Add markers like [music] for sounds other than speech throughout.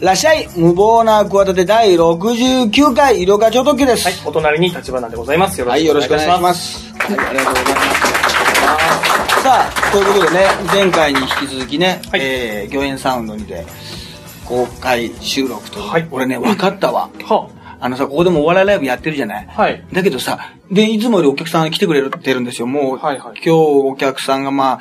らっしゃい無謀な企て第69回色がちょときです。はい、お隣に立花でございます。よろはい、しくおよろしくお願いし願いしま。ますす。はい、ありがとうございます。さあ、ということでね、前回に引き続きね、はいえー、御苑サウンドにて公開収録とはい俺ね、分かったわ。はあのさ、ここでもお笑いライブやってるじゃない？はいだけどさ、で、いつもよりお客さん来てくれてるんですよ。もう、はいはい今日お客さんがまあ、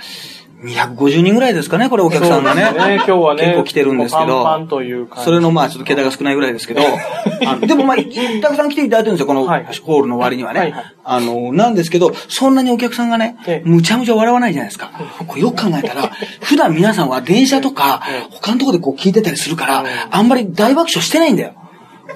250人ぐらいですかね、これお客さんがね。ね今日はね結構来てるんですけど。パンパンという感じそれのまあ、ちょっと桁が少ないぐらいですけど、[laughs] でもまあ、たくさん来ていただいてるんですよ、このホールの割にはね。はいはいあの、なんですけど、そんなにお客さんがねえ、えむちゃむちゃ笑わないじゃないですか。これよく考えたら、[laughs] 普段皆さんは電車とかええ、他のところでこう聞いてたりするからええ、あんまり大爆笑してないんだよ。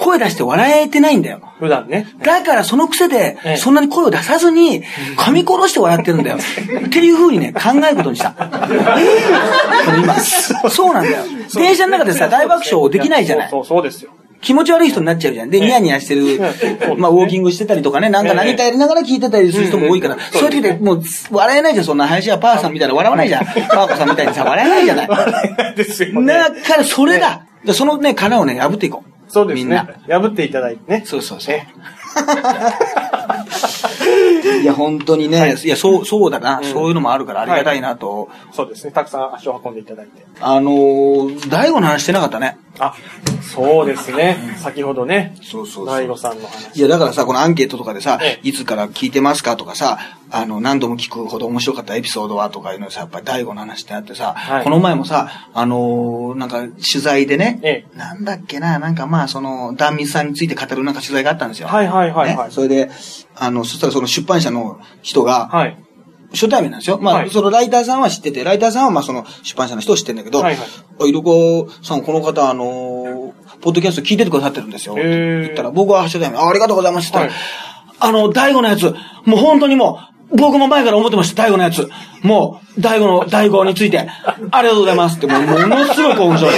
声出して笑えてないんだよ。普段ね。だからその癖でええ、そんなに声を出さずに、噛み殺して笑ってるんだよ。っていう風にね、考えることにした。えー今、そうなんだよ。電車の中でさ、大爆笑できないじゃない。そうそうですよ。気持ち悪い人になっちゃうじゃん。で、ニヤニヤしてるええ、まあ、ウォーキングしてたりとかね、なんか何かやりながら聞いてたりする人も多いから、そういう時でもう、笑えないじゃん、そんな林家パーさんみたいな笑わないじゃん。パーコさんみたいにさ、笑えないじゃない。[laughs] ですよね。だから、それだ。でそのね、殻をね、破っていこう。そうですねみんな。。破っていただいてね。そうそうそうえ。[laughs] いや、本当にね、はいい、や、そう、そうだな、うんそういうのもあるからありがたいなと。そうですね。たくさん足を運んでいただいて。あのー、大悟の話してなかったね。あ、そうですね。先ほどね。そうそうそう大悟さんの話。いや、だからさ、このアンケートとかでさえ、いつから聞いてますかとかさ、あの、何度も聞くほど面白かったエピソードはとかいうのさ、やっぱり大悟の話ってあってさ、はいこの前もさ、あのーなんか取材でね、えなんだっけな、なんかまあ、その、壇蜜さんについて語るなんか取材があったんですよ。はいはいはいはいねそれで、あの、そしたらその出版社の人が、はい。初対面なんですよ。まあ、はいそのライターさんは知ってて、ライターさんはまあその出版社の人を知ってるんだけど、はいはいあいろこさん、この方、あのーポッドキャスト聞いててくださってるんですよ。言ったら、僕は初対面、あありがとうございますって言ったら、はいあの、大悟のやつ、もう本当にもう、僕も前から思ってました、大悟のやつ。もう、大悟の、大悟について、ありがとうございますって、もう、ものすごい興奮しまし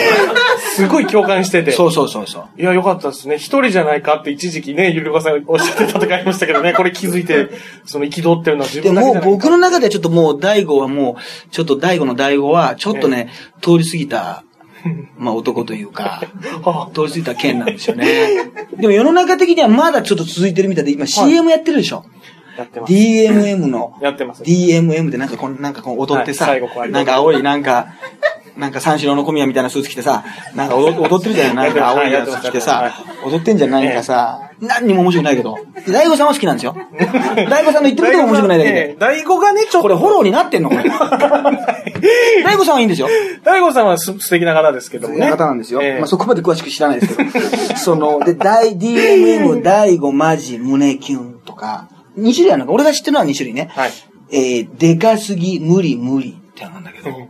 すごい共感してて。た。そうそうそうそう。いや、よかったですね。一人じゃないかって一時期ね、ゆりこさんおっしゃってた時ありましたけどね、これ気づいて、その憤ってるのは自でもう分だけじゃないか僕の中ではちょっともう大悟はもう、ちょっと大悟の大悟は、ちょっとね、通り過ぎた、[laughs] まあ男というか、は通り過ぎた件なんですよね。でも世の中的にはまだちょっと続いてるみたいで、今 CM やってるでしょ。あやってます。DMM の。やってます DMM でなんかこの、なんかこう踊ってさ、はい最後こうなんか青いなんか、なんか三四郎の小宮みたいなスーツ着てさ、なんか踊踊ってるじゃないなんか青いやつ着てさはい、踊ってんじゃん何かさ、何にも面白くないけど。大悟さんは好きなんですよ。[laughs] 大悟さんの言ってることが面白くないだけで。大悟がね、ちょっと。これフォローになってんのこれ。[laughs] 大悟さんはいいんですよ。大悟さんはす素敵な方ですけどもね。方なんですよ。ええまあそこまで詳しく知らないですけど。その、で、大、DMM、大悟、マジ、胸キュンとか、2種類あるのか。俺が知ってるのは2種類ね。はい。えー、でかすぎ、無理、無理ってのなんだけど、こ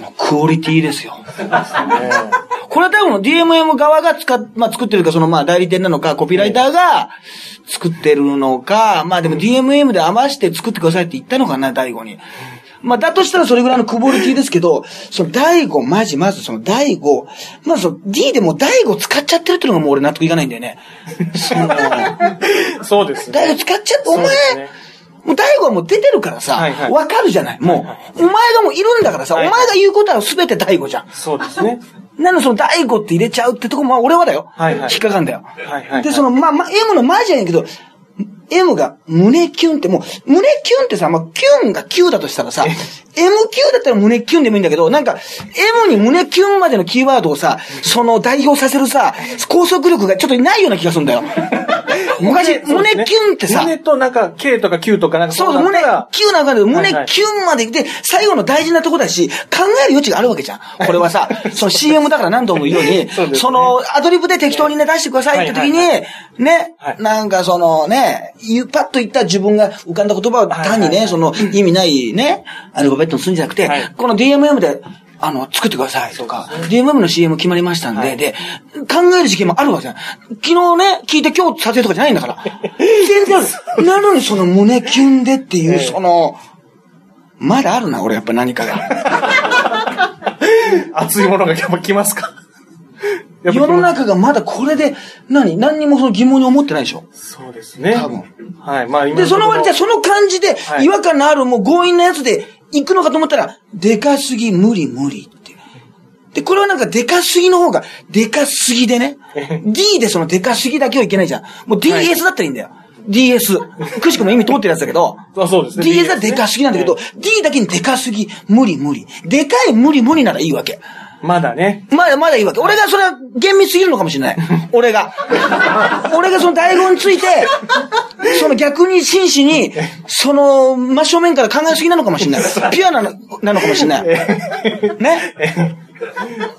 のクオリティですよ。これは多分 DMM 側が使っ、まあ、作ってるか、そのまあ代理店なのか、コピーライターが作ってるのか、まあでも DMM で余して作ってくださいって言ったのかな、大悟に。まあ、だとしたらそれぐらいのクオリティですけど、その大悟、マジ、まずその大悟、まずその D でもう大悟使っちゃってるっていうのがもう俺納得いかないんだよね。その、そうですね。大悟使っちゃって、お前もう大悟はもう出てるからさ、わ、はいはいかるじゃない。もう、お前がもういるんだからさ、はいお前が言うことは全て大悟じゃん。そうですね。なのその大悟って入れちゃうってとこも、まあ俺はだよ。はいはい引っかかんだよ。はいはいで、その、まあ、まあ、M のマジやねんけど、M が胸キュンってもう、胸キュンってさ、まあ、キュンが9だとしたらさ、M キュンだったら胸キュンでもいいんだけど、なんか、M に胸キュンまでのキーワードをさ、その代表させるさ、拘束力がちょっとないような気がするんだよ。[laughs] 昔、胸キュンってさ、胸となんか K とか Q とかなんかそうそう、胸、キュンなんかで、胸キュンまで来て、最後の大事なとこだし、考える余地があるわけじゃん。これはさ、[laughs] その CM だから何度も言うように、その、アドリブで適当にね、出してくださいって時に、はいねはい、なんかそのね、言うパッと言った自分が浮かんだ言葉を単にね、その、意味ないね、アルファベットにするんじゃなくてはい、この DMM で、あの、作ってくださいとか、DMM の CM 決まりましたんで、で、考える時期もあるわけじゃん。昨日ね、聞いて今日撮影とかじゃないんだから。全然ある。なのにその胸キュンでっていう、ええその、まだあるな、俺やっぱ何かが。[laughs] 熱いものがやっぱ来ますか？世の中がまだこれで、何？何にもその疑問に思ってないでしょ？そうですね。多分。はい。まあ今で、その割にじゃあその感じでは、い違和感のあるもう強引なやつで行くのかと思ったら、でかすぎ、無理、無理って。で、これはなんかでかすぎの方が、でかすぎでね。D でそのでかすぎだけはいけないじゃん。もう DS だったらいいんだよ。DS。くしくも意味通ってるやつだけど。あそうですね DS はでかすぎなんだけど、D だけにでかすぎ、無理無理。でかい無理無理ならいいわけ。まだね。まだまだいいわけ。俺がそれは厳密すぎるのかもしれない。[laughs] 俺が。俺がその大悟について、その逆に真摯に、その真正面から考えすぎなのかもしれない。[laughs] ピュアなのなのかもしれない。[laughs] ね？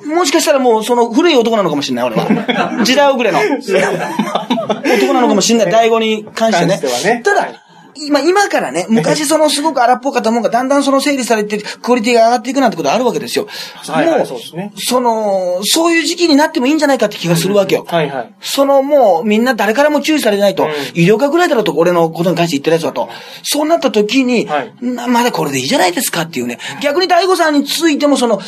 もしかしたらもうその古い男なのかもしれない、俺は。時代遅れの。男なのかもしれない、大悟に関してね。てはねただ、今、今からね、昔そのすごく荒っぽかったもんがだんだんその整理されて、クオリティが上がっていくなんてことあるわけですよ。はいはいもう、そうですねその、そういう時期になってもいいんじゃないかって気がするわけよ。はいはい。そのもうみんな誰からも注意されないと、うん医療科ぐらいだろうと、俺のことに関して言ってるやつだと。そうなった時に、はいなまだこれでいいじゃないですかっていうね。逆に大悟さんについてもその、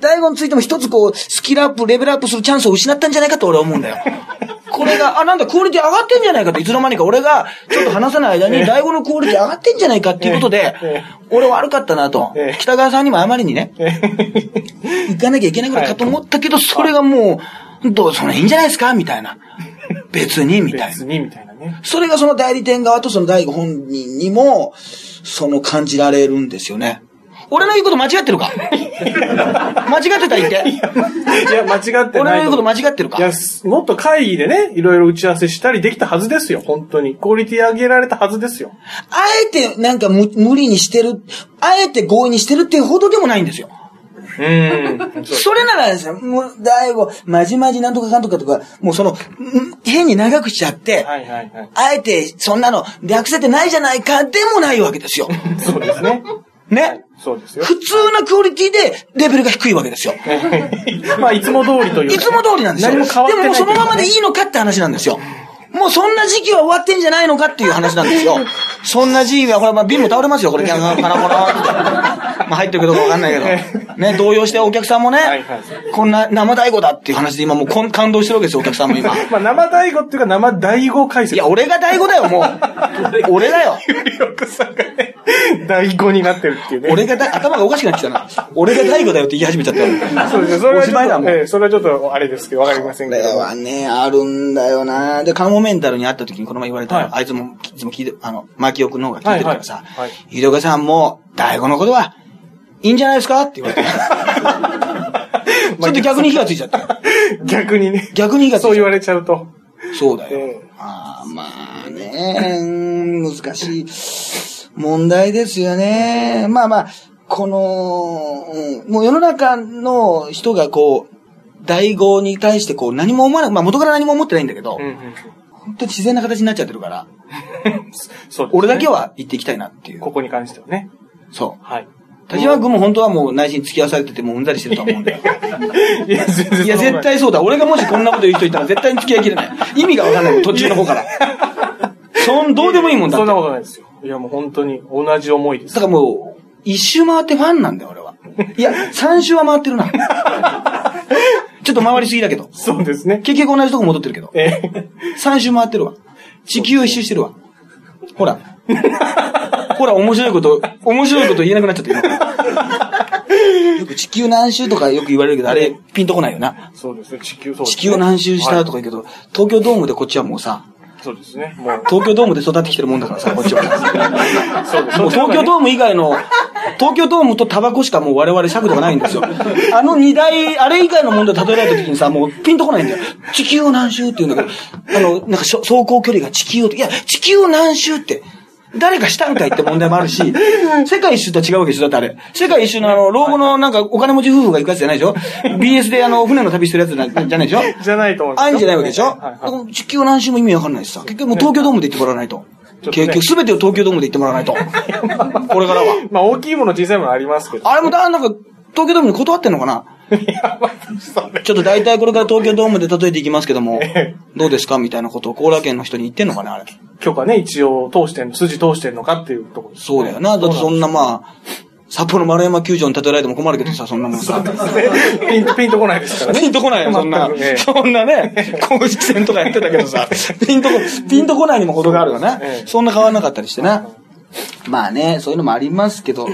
大悟についても一つこう、スキルアップ、レベルアップするチャンスを失ったんじゃないかと俺は思うんだよ。[laughs] これが、あ、なんだ、クオリティ上がってんじゃないかと、いつの間にか俺が、ちょっと話さない間に、大悟のクオリティ上がってんじゃないかっていうことでええ、俺悪かったなとええ。北川さんにもあまりにね、行かなきゃいけないぐらいかと思ったけど、それがもう、どう、それいいんじゃないですかみたいな。別に、みたいな。別にみたいなね。それがその代理店側とその大悟本人にも、その感じられるんですよね。俺の言うこと間違ってるか？[laughs] 間違ってた言って。いや、間違ってない。俺の言うこと間違ってるか？いや、すもっと会議でね、いろいろ打ち合わせしたりできたはずですよ、本当に。クオリティ上げられたはずですよ。あえてなんか無無理にしてる、あえて合意にしてるっていうほどでもないんですよ。うーん。それならですよ、もう、大悟、まじまじなんとかかんとかとか、もうその、ん変に長くしちゃって、はいはいはい。あえてそんなの略せてないじゃないかでもないわけですよ。そうですね。ね？そうですよ。普通なクオリティでレベルが低いわけですよ。[laughs] まあ、いつも通りというかいつも通りなんですよ。何も変わってないでもそのままでいいのかって話なんですよ。もうそんな時期は終わってんじゃないのかっていう話なんですよ。[laughs] そんな時期は、ほら、まあ、瓶も倒れますよ、これ、キャンカラコロって。[laughs] まあ、入ってるかどうかわかんないけど。ね、動揺してお客さんもね、はいはいこんな生大悟だっていう話で今もう感動してるわけですよ、お客さんも今。まあ、生大悟っていうか生大悟解説。いや、俺が大悟だよ、もう。俺だよ。さんがね、[laughs] 大悟になってるっていうね。俺がだ、頭がおかしくなってきたな。俺が大悟だよって言い始めちゃったよ。そうですね。それおはちょっと、それはちょっと、あれですけど、わかりませんけど。これはね、あるんだよなで、カモメンタルに会った時にこの前言われたら、はいあいつも、いつも聞いて、あの、マキオ君の方が聞いてるからさ、はいはいはいひどかさんも、大悟のことは、いいんじゃないですかって言われて。[laughs] ちょっと逆に火がついちゃった。逆にね。逆に火がついちゃった。そう言われちゃうと。そうだよ。ええああ、まあね、難しい問題ですよね。まあまあ、この、うんもう世の中の人がこう、大悟に対してこう何も思わない、まあ元から何も思ってないんだけど、うんうん。本当に自然な形になっちゃってるから、[laughs] そうね俺だけは言っていきたいなっていう。ここに関してはね。そう。はい。田島君も本当はもう内心付き合わされててもううんざりしてると思うんだよ。[laughs] いや、絶。対そうだ。俺がもしこんなこと言う人いたら絶対に付き合いきれない。意味がわかんない途中の方から。そん、どうでもいいもんだって。そんなだことないですよ。いや、もう本当に同じ思いです。からもう、一周回ってファンなんだよ、俺は。いや、三周は回ってるな。[laughs] ちょっと回りすぎだけど。そうですね。結局同じとこ戻ってるけど。ええ三周回ってるわ。地球を一周してるわ。ほら。ほら、面白いこと、面白いこと言えなくなっちゃった今。よく地球何周とかよく言われるけど、あれ、ピンとこないよな。そうですね。地球、そうですね地球を何周したとかはい言うけど、東京ドームでこっちはもうさ、そうですね。もう、東京ドームで育ってきてるもんだからさ、こっちは。[laughs] そうです。もう東京ドーム以外の、東京ドームとタバコしかもう我々尺度がないんですよ。あの二大、あれ以外のもので例えられた時にさ、もうピンとこないんだよ。地球を何周って言うんだけど、あの、なんか走行距離が地球を、いや、地球を何周って。誰かしたんかいって問題もあるし、世界一周とは違うわけでしょだってあれ。世界一周のあの、老後のなんかお金持ち夫婦が行くやつじゃないでしょ ?BS であの、船の旅してるやつなじゃないでしょじゃないと思います。あんじゃないわけでしょ、はいはい。地球何周も意味わかんないしさ。結局もう東京ドームで行ってもらわないと。結局すべてを東京ドームで行ってもらわないと。[laughs] これからは。まあ、大きいもの、小さいものありますけど。あれもだ、なんか、東京ドームに断ってんのかな？ちょっと大体これから東京ドームで例えていきますけども、どうですか？みたいなことを高良県の人に言ってんのかねあれ。許可ね、一応通してん、筋通してんのかっていうところねそうだよな。だってそんなまあ、札幌丸山球場に例えられても困るけどさ、[laughs] そんなもんさ。ピンと、ピンとこないですからね。ピンとこないよ、そんなそんなね、[laughs] 公式戦とかやってたけどさ、ピンとこ、ピンとこないにも程があるよなえ。えそんな変わらなかったりしてな。まあね、そういうのもありますけど、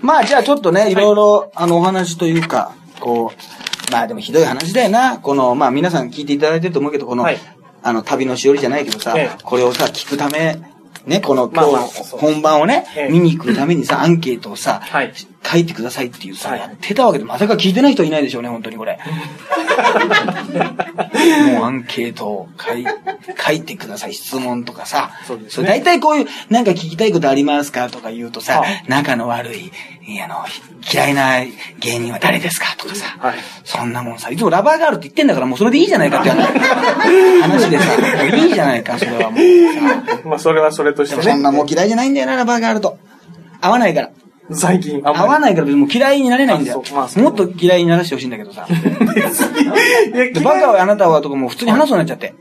まあじゃあちょっとね、いろいろ、あの、お話というか、こう、まあでもひどい話だよな。この、まあ皆さん聞いていただいてると思うけど、この、はいあの、旅のしおりじゃないけどさ、ええ。これをさ、聞くため、ね、この今日本番をね、ええ。見に行くためにさ、アンケートをさ、はい書いてくださいっていうさ、はいやってたわけで、まさか聞いてない人いないでしょうね、本当にこれ。[laughs] もうアンケートを書い書いてください、質問とかさ。そうですね大体こういう、なんか聞きたいことありますかとか言うとさ、はあ仲の悪い、あの、嫌いな芸人は誰ですかとかさ、はいそんなもんさ、いつもラバーガールって言ってんだからもうそれでいいじゃないかって [laughs] 話でさ、もういいじゃないか、それはもうさ。まあ、それはそれとしてね。そんなもう嫌いじゃないんだよな、ラバーガールと。合わないから。最近、合わないからもう嫌いになれないんだよまあ。もっと嫌いにならしてほしいんだけどさ。[laughs] バカはあなたはとかもう普通に話すようになっちゃって。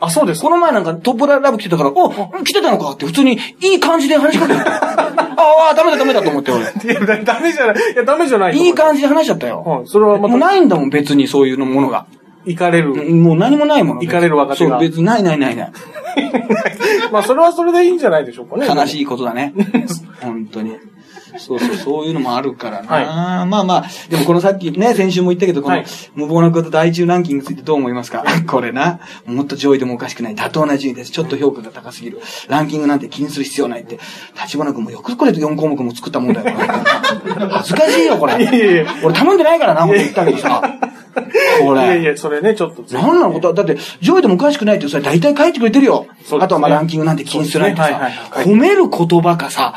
あ、そうですこの前なんかトップラブ来てたから、お来てたのかって普通にいい感じで話しかけてた。[laughs] ああ、ダメだダメだと思って俺。[laughs] いや、だダメじゃない。いや、ダメじゃない。いい感じで話しちゃったよ。はい。それはまもうた、ないんだもん、別にそういうのものが。行かれる。もう何もないもの。行かれる若手がそう、別にないないないない。まあ、それはそれでいいんじゃないでしょうかね。悲しいことだね。本当に。そうそう、そういうのもあるからな。はまあまあ、でもこのさっきね、先週も言ったけど、このはい無謀なこと大中ランキングについてどう思いますか？これな。もっと上位でもおかしくない。妥当な順位です。ちょっと評価が高すぎる。ランキングなんて気にする必要ないって。立花君もよくこれ4項目も作ったもんだよ。恥ずかしいよ、これ。いやいや俺頼んでないからな、ほんと言ったけどさ。これ。いやいや、それね、ちょっと。なんなのことだって、上位でもおかしくないってさ、大体書いてくれてるよ。ねあとはまあランキングなんて気にするないってさ、ねはいはいはい褒める言葉かさ、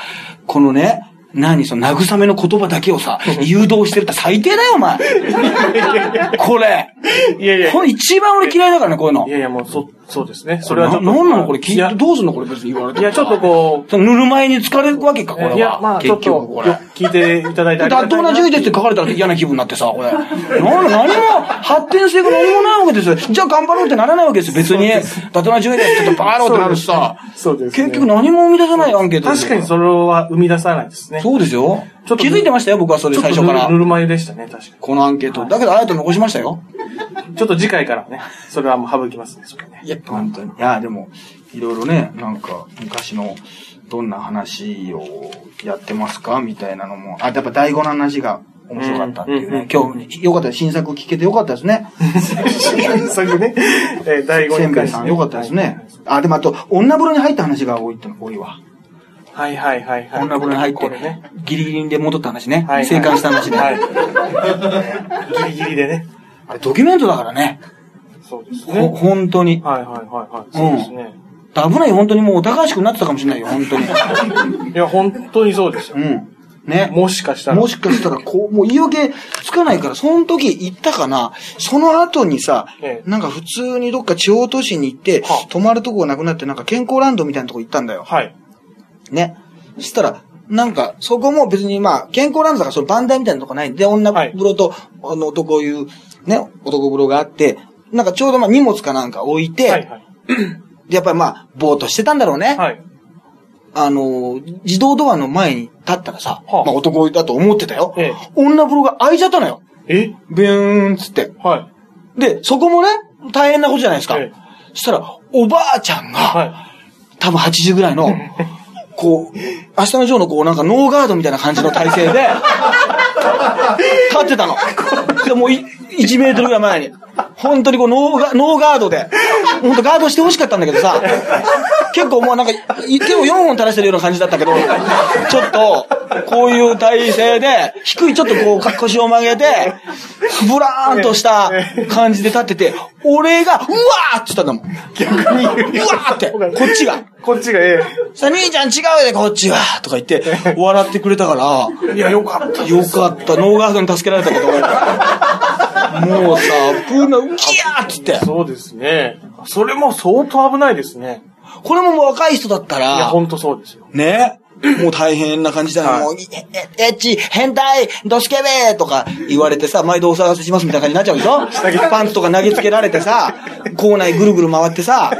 このね、何その慰めの言葉だけをさ、[laughs] 誘導してるって最低だよ、お前。これ。いやいや。これ一番俺嫌いだからね、こういうのい。やいや、もう、そ、そうですね。それはちょっと。ななんなのこれ？聞いて、どうすんのこれ別に言われて。いや、ちょっとこその塗る前に疲れるわけか、これは。う、いや、まあ、ちょっと、結局これ。聞いていただいた妥当な順位ですって書かれたら嫌な気分になってさ、これ。何も発展性が何もないわけですよ。じゃあ頑張ろうってならないわけですよ、別に。妥当な順位ですってバーローってなるしさ。そうですね結局何も生み出さないアンケート確かにそれは生み出さないですね。そうですよ。ちょっと気づいてましたよ、僕はそれ最初からぬ。るま湯でしたね、確かこのアンケート。だけど、あえて残しましたよ。に。ちょっと次回からね、それはもう省きますね、それね。いや、本当に。いや、でも、いろいろね、なんか、昔の、どんな話をやってますかみたいなのも。あ、やっぱ第五の話が面白かったっていうね。今日、よかった。新作聞けてよかったですね。さっきね、えー第5せんべいさん、よかったですね。あ、でもあと、女風呂に入った話が多いっての多いわ。はいはいはいはい。女風呂に入ってね。、ギリギリで戻った話ね。はいはい生還した話ね。はい。ギリギリでね。あれ、ドキュメントだからね。そうですほ、ね。本当に。はいはいはいはい。そうですね。危ないよ、本当にもうお高橋くなってたかもしれないよ、本当に。[laughs] いや、本当にそうですよう。ん。ね。もしかしたら。もしかしたら、こう、もう言い訳つかないから、その時行ったかな、その後にさ、ええなんか普通にどっか地方都市に行って、はあ泊まるとこがなくなって、なんか健康ランドみたいなとこ行ったんだよ。はい。ね。そしたら、なんか、そこも別にまあ、健康ランドだからそのバンダイみたいなとこないんで、女風呂と、あの、男湯、ね、男風呂があって、なんかちょうどまあ荷物かなんか置いて、はいはい。で [clears throat] やっぱりまあ、ぼーっとしてたんだろうね。はい。あの、自動ドアの前に立ったらさ、はあまあ男だと思ってたよ。ええ女風呂が開いちゃったのよ。え？ビューンっつって。はで、そこもね、大変なことじゃないですか。ええそしたら、おばあちゃんが、い。はい。多分80ぐらいの、[laughs] こう、明日のジョーのこう、なんかノーガードみたいな感じの体勢で、[laughs] 立ってたの。で、もうい1メートルぐらい前に。本当にこうノーガ、ノーガードで。本当ガードしてほしかったんだけどさ、結構もうなんか、い手を4本垂らしてるような感じだったけど、ちょっと、こういう体勢で、低いちょっとこう腰を曲げて、ブラーンとした感じで立ってて、俺が、うわーって言ったんだもん。逆に。うわーって、こっちが。こっちが、えさあ、兄ちゃん違うで、こっちはとか言って、笑ってくれたから、え。いや、よかった。よかった。ノーガードに助けられたけど、もうさ、プーナ、ギャーっつって。そうですね。それも相当危ないですね。これももう若い人だったいや、ら、ほんとそうですよ。ね？もう大変な感じだよ。はいもう、え、え、エッチ、変態、ドスケベとか言われてさ、毎度お騒がせしますみたいな感じになっちゃうでしょ？パンツとか投げつけられてさ、校内ぐるぐる回ってさ、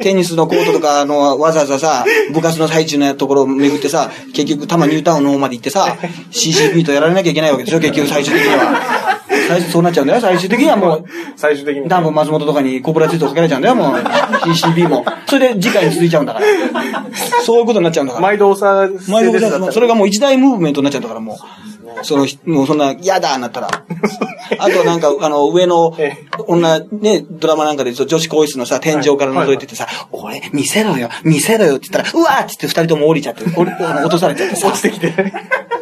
テニスのコートとか、あの、わざわざさ、部活の最中のところを巡ってさ、結局、多摩ニュータウンの方まで行ってさ、CCP とやられなきゃいけないわけでしょ？結局最終的には。最初そうなっちゃうんだよ。最終的にはもう、最終的に。ダンボ松本とかにコブラツイートかけられちゃうんだよ、もう。CCB も。それで次回に続いちゃうんだから。そういうことになっちゃうんだから。毎度お騒がせ毎度ですだったらそれがもう一大ムーブメントになっちゃうんだから、もう。その、もうそんな、嫌だなったら。あとなんか、[laughs] あの、上のええ、女、ね、ドラマなんかで女子更衣室のさ、天井から覗いててさ、俺、見せろよ、見せろよって言ったら、うわーって言って二人とも降りちゃって、落とされちゃってさ落、ちてきて。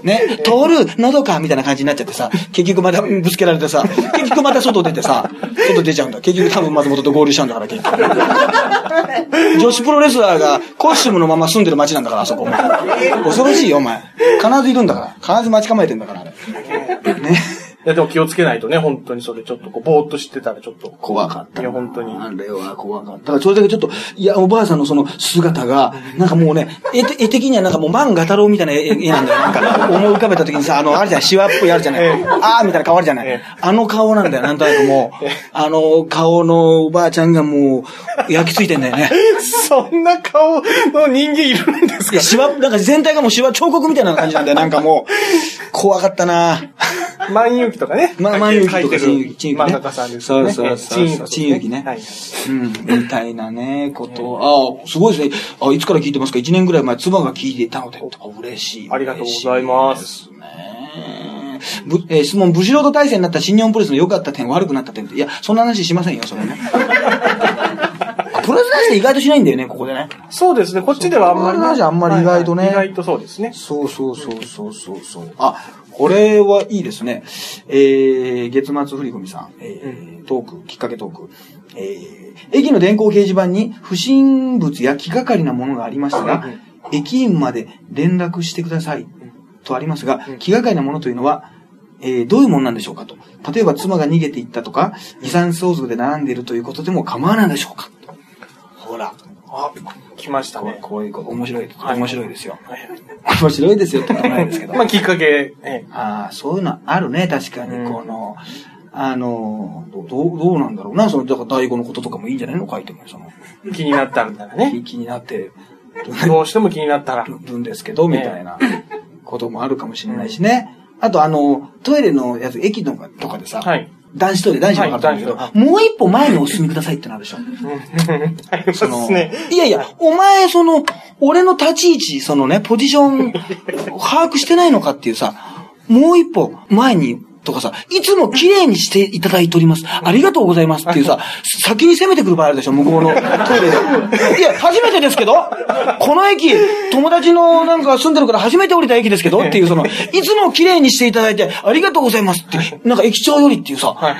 ね、通る、喉か、みたいな感じになっちゃってさ、[laughs] 結局またぶつけられてさ、結局また外出てさ、外出ちゃうんだ。結局多分松本と合流しちゃうんだから、結局。[laughs] 女子プロレスラーがコスチュームのまま住んでる街なんだから、あそこ。[laughs] 恐ろしいよ、お前。必ずいるんだから。必ず待ち構えてんだから、あれ。ね。いや、でも気をつけないとね、本当にそれちょっとこう、ぼーっとしてたらちょっと。怖かった。いや、本当に。あれは怖かった。だからそれだけちょっと、いや、おばあさんのその姿が、なんかもうね、絵て [laughs] 絵的にはなんかもう漫画太郎みたいな絵絵なんだよ。なんか思い浮かべた時にさ、あの、あるじゃん、シワっぽいあるじゃない。ええあーみたいな顔あるじゃないええ。あの顔なんだよ、なんとなくもう。あの顔のおばあちゃんがもう、焼き付いてんだよね。そんな顔の人間いるんですか？いや、シワ、なんか全体がもうシワ彫刻みたいな感じなんだよ。なんかもう、怖かったな万有記とかね。ま万有記とか書いてる新遊記陳遊記ね漫画家さんですよね。そうそうそうそう陳遊記ねはい。うん、みたいなね、ことを。ああ、すごいですね。あいつから聞いてますか ?1 年ぐらい前、妻が聞いていたので、嬉しい。ありがとうございます。ぶえー質問、ブシロード体制になった新日本プロレスの良かった点、悪くなった点って。いや、そんな話しませんよ、それね。[laughs] あプロレス体制意外としないんだよね、ここでね。そうですね、こっちではあんまりね。そうそうあんまり意外とねはいはい意外とそうですね。そうそうそうそうそうそう。あ、これはいいですね。えー、月末振り込みさん、えー、トーク、きっかけトーク。えー、駅の電光掲示板に不審物や気がかりなものがありましたが、駅員まで連絡してください。とありますが、気がかりなものというのは、えーどういうものなんでしょうかと。例えば妻が逃げていったとか、遺産相続で並んでいるということでも構わないでしょうか。あ、来ましたね。こういうこと、面白い、はい面白いですよ。はい面白いですよってことはないですけど。[laughs] まあ、きっかけ、ええああ、そういうのあるね、確かに。うんこの、あの、どう、どうなんだろうな、その、だから、第五のこととかもいいんじゃないの？書いても、その、気になったんだらね。気 [laughs] 気になって [laughs] どうしても気になったら。るんですけど、みたいなこともあるかもしれないしね。あと、あの、トイレのやつ、駅のとかでさ、はい。男子トイレ、男子の方なんだけど、はいもう一歩前にお進みくださいってなるでしょ。ありますね。いやいや、お前、その、俺の立ち位置、そのね、ポジション、[laughs] 把握してないのかっていうさ、もう一歩前に、とかさ、いつも綺麗にしていただいております。ありがとうございますっていうさ、先に攻めてくる場合あるでしょ、向こうのトイレで。[laughs] いや、初めてですけど、この駅、友達のなんか住んでるから初めて降りた駅ですけどっていう、その、いつも綺麗にしていただいて、ありがとうございますって、なんか駅長よりっていうさ、はい。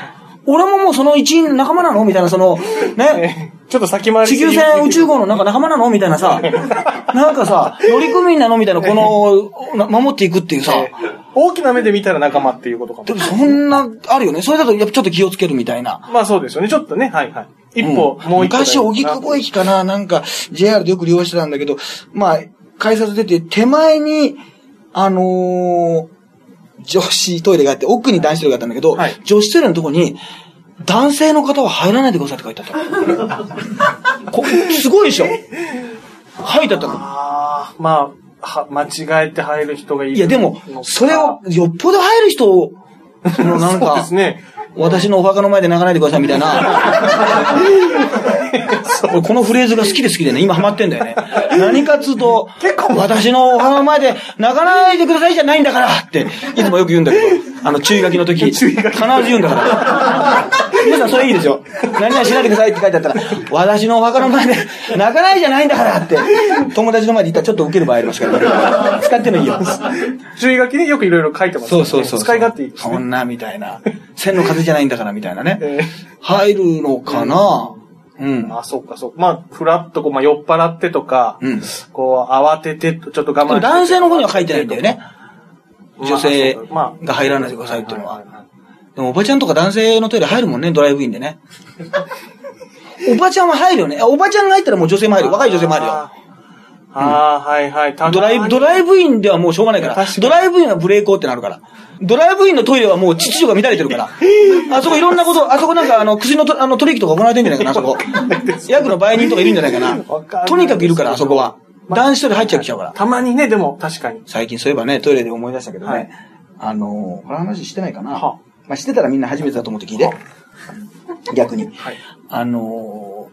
俺ももうその一員仲間なの？みたいな、その、ね、ちょっと先回り地球船宇宙号のなんか仲間なのみたいなさ、[laughs] なんかさ、乗組員なのみたいな、この、な守っていくっていうさ、ええ大きな目で見たら仲間っていうことかもで。もそんな、あるよね。それだとやっぱちょっと気をつけるみたいな。まあそうですよね。ちょっとね、はいはい。一歩、うんもう一歩。昔、荻窪駅かななんか、JR でよく利用してたんだけど、まあ、改札出て、手前に、あのー女子トイレがあって、奥に男子トイレがあったんだけど、はい女子トイレのとこに、男性の方は入らないでくださいって書いてあった。こすごいでしょ書いてあったの。ああ、まあ、は、間違えて入る人がいる。いや、でも、それを、よっぽど入る人を、そのなんそうか、ですね。私のお墓の前で泣かないでくださいみたいな。俺このフレーズが好きで好きでね、今ハマってんだよね。何かっつうと、私のお墓の前で泣かないでくださいじゃないんだからって、いつもよく言うんだけど、あの、注意書きの時、[laughs] 必ず言うんだから。皆さんそれいいですよ。何々しないでくださいって書いてあったら、私のお墓の前で泣かないじゃないんだからって、友達の前で言ったらちょっと受ける場合ありますから、使ってもいいよ。注意書きね、よくいろいろ書いてますよね。そうそうそう。使い勝手いいですね。そんな、みたいな。千の風じゃないんだから、みたいなね。[laughs] え入るのかな？うん。あ、そうか、そうか。まあ、ふらっとこう、まあ、酔っ払ってとか、うんこう、慌てて、ちょっと我慢して。男性の方には書いてないんだよね。まあ。女性が入らないでくださいっていうのはでもおばちゃんとか男性のトイレ入るもんね、ドライブインでね。[laughs] おばちゃんは入るよね。あおばちゃんが入ったらもう女性も入るよ。若い女性も入るよ。あーあー、はいはい。ドライブ、ドライブインではもうしょうがないからドライブインはブレーコーってなるから。ドライブインのトイレはもう秩序が乱れてるから。[laughs] あそこいろんなこと、あそこなんかあの、薬のとあの取引とか行われてるんじゃないかな、あそこ。薬の売人とかいるんじゃないかな。とにかくいるから、あそこは。男子トイレ入っちゃうきちゃうから。たまにね、でも、確かに。最近そういえばね、トイレで思い出したけどね、はいあの、この話してないかな。はまあ、してたらみんな初めてだと思って聞いて。逆に。はい。あの、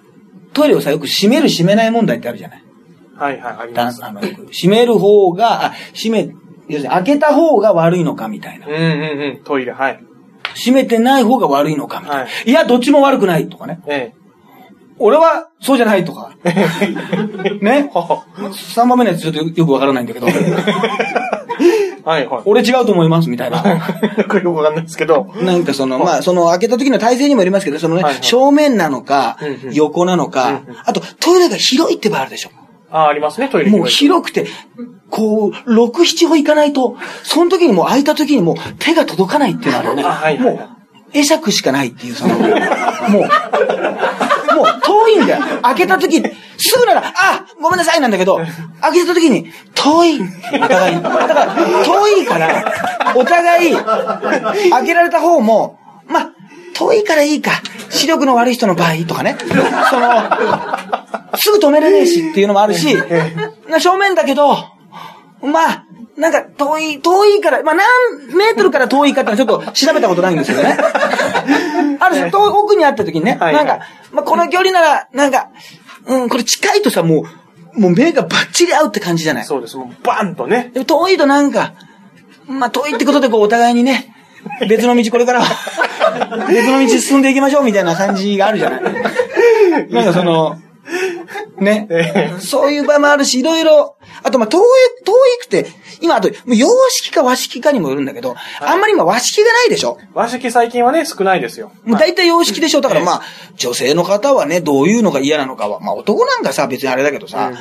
トイレをさ、よく閉める閉めない問題ってあるじゃない。はいはい、ありだます。あの閉める方が、あ、閉め要するに開けた方が悪いのかみたいなうん。うんうん。トイレ、はい。閉めてない方が悪いのかみたいな。、はいや、どっちも悪くないとかね。え俺はそうじゃないとか。え。[laughs] ね。は3番目のやつちょっとよくわからないんだけど、[laughs] はいはい。俺違うと思いますみたいな。[laughs] よくよくわかんないですけど。なんかその、まあ、その開けた時の体勢にもよりますけど、そのね、はいはい正面なのかうんう、ん横なのかうんうん、あとトイレが広いって場合あるでしょ。あ、ありますね、トイレ。もう広くて、こう、6、7歩行かないと、その時にもう開いた時にもう手が届かないっていうのあるよね。あはいはいもう、会釈しかないっていう、その、もう、もう遠いんだよ。開けた時、すぐなら、あ、ごめんなさいなんだけど、[laughs] 開けた時に、遠い。お互いに。だから、遠いから、お互い、開けられた方も、まあ、遠いからいいか。視力の悪い人の場合とかね。その、すぐ止めれねえしっていうのもあるし、な正面だけど、まあ、なんか遠い、遠いから、まあ何メートルから遠いかってちょっと調べたことないんですけどね。[laughs] ある種、遠奥にあった時にね、はいなんか、まあこの距離なら、なんか、うん、これ近いとさ、もう、もう目がバッチリ合うって感じじゃない？そうです。もうバンとね。でも遠いとなんか、まあ遠いってことでこうお互いにね、[laughs] 別の道これからは、別の道進んでいきましょうみたいな感じがあるじゃない？なんかその、ね。そういう場もあるし、いろいろ、あとまあ遠い、遠いくて、今あと、洋式か和式かにもよるんだけど、あんまり今和式がないでしょ。和式最近はね、少ないですよ。もう大体洋式でしょ。だからまあ、女性の方はね、どういうのが嫌なのかは、まあ男なんかさ、別にあれだけどさ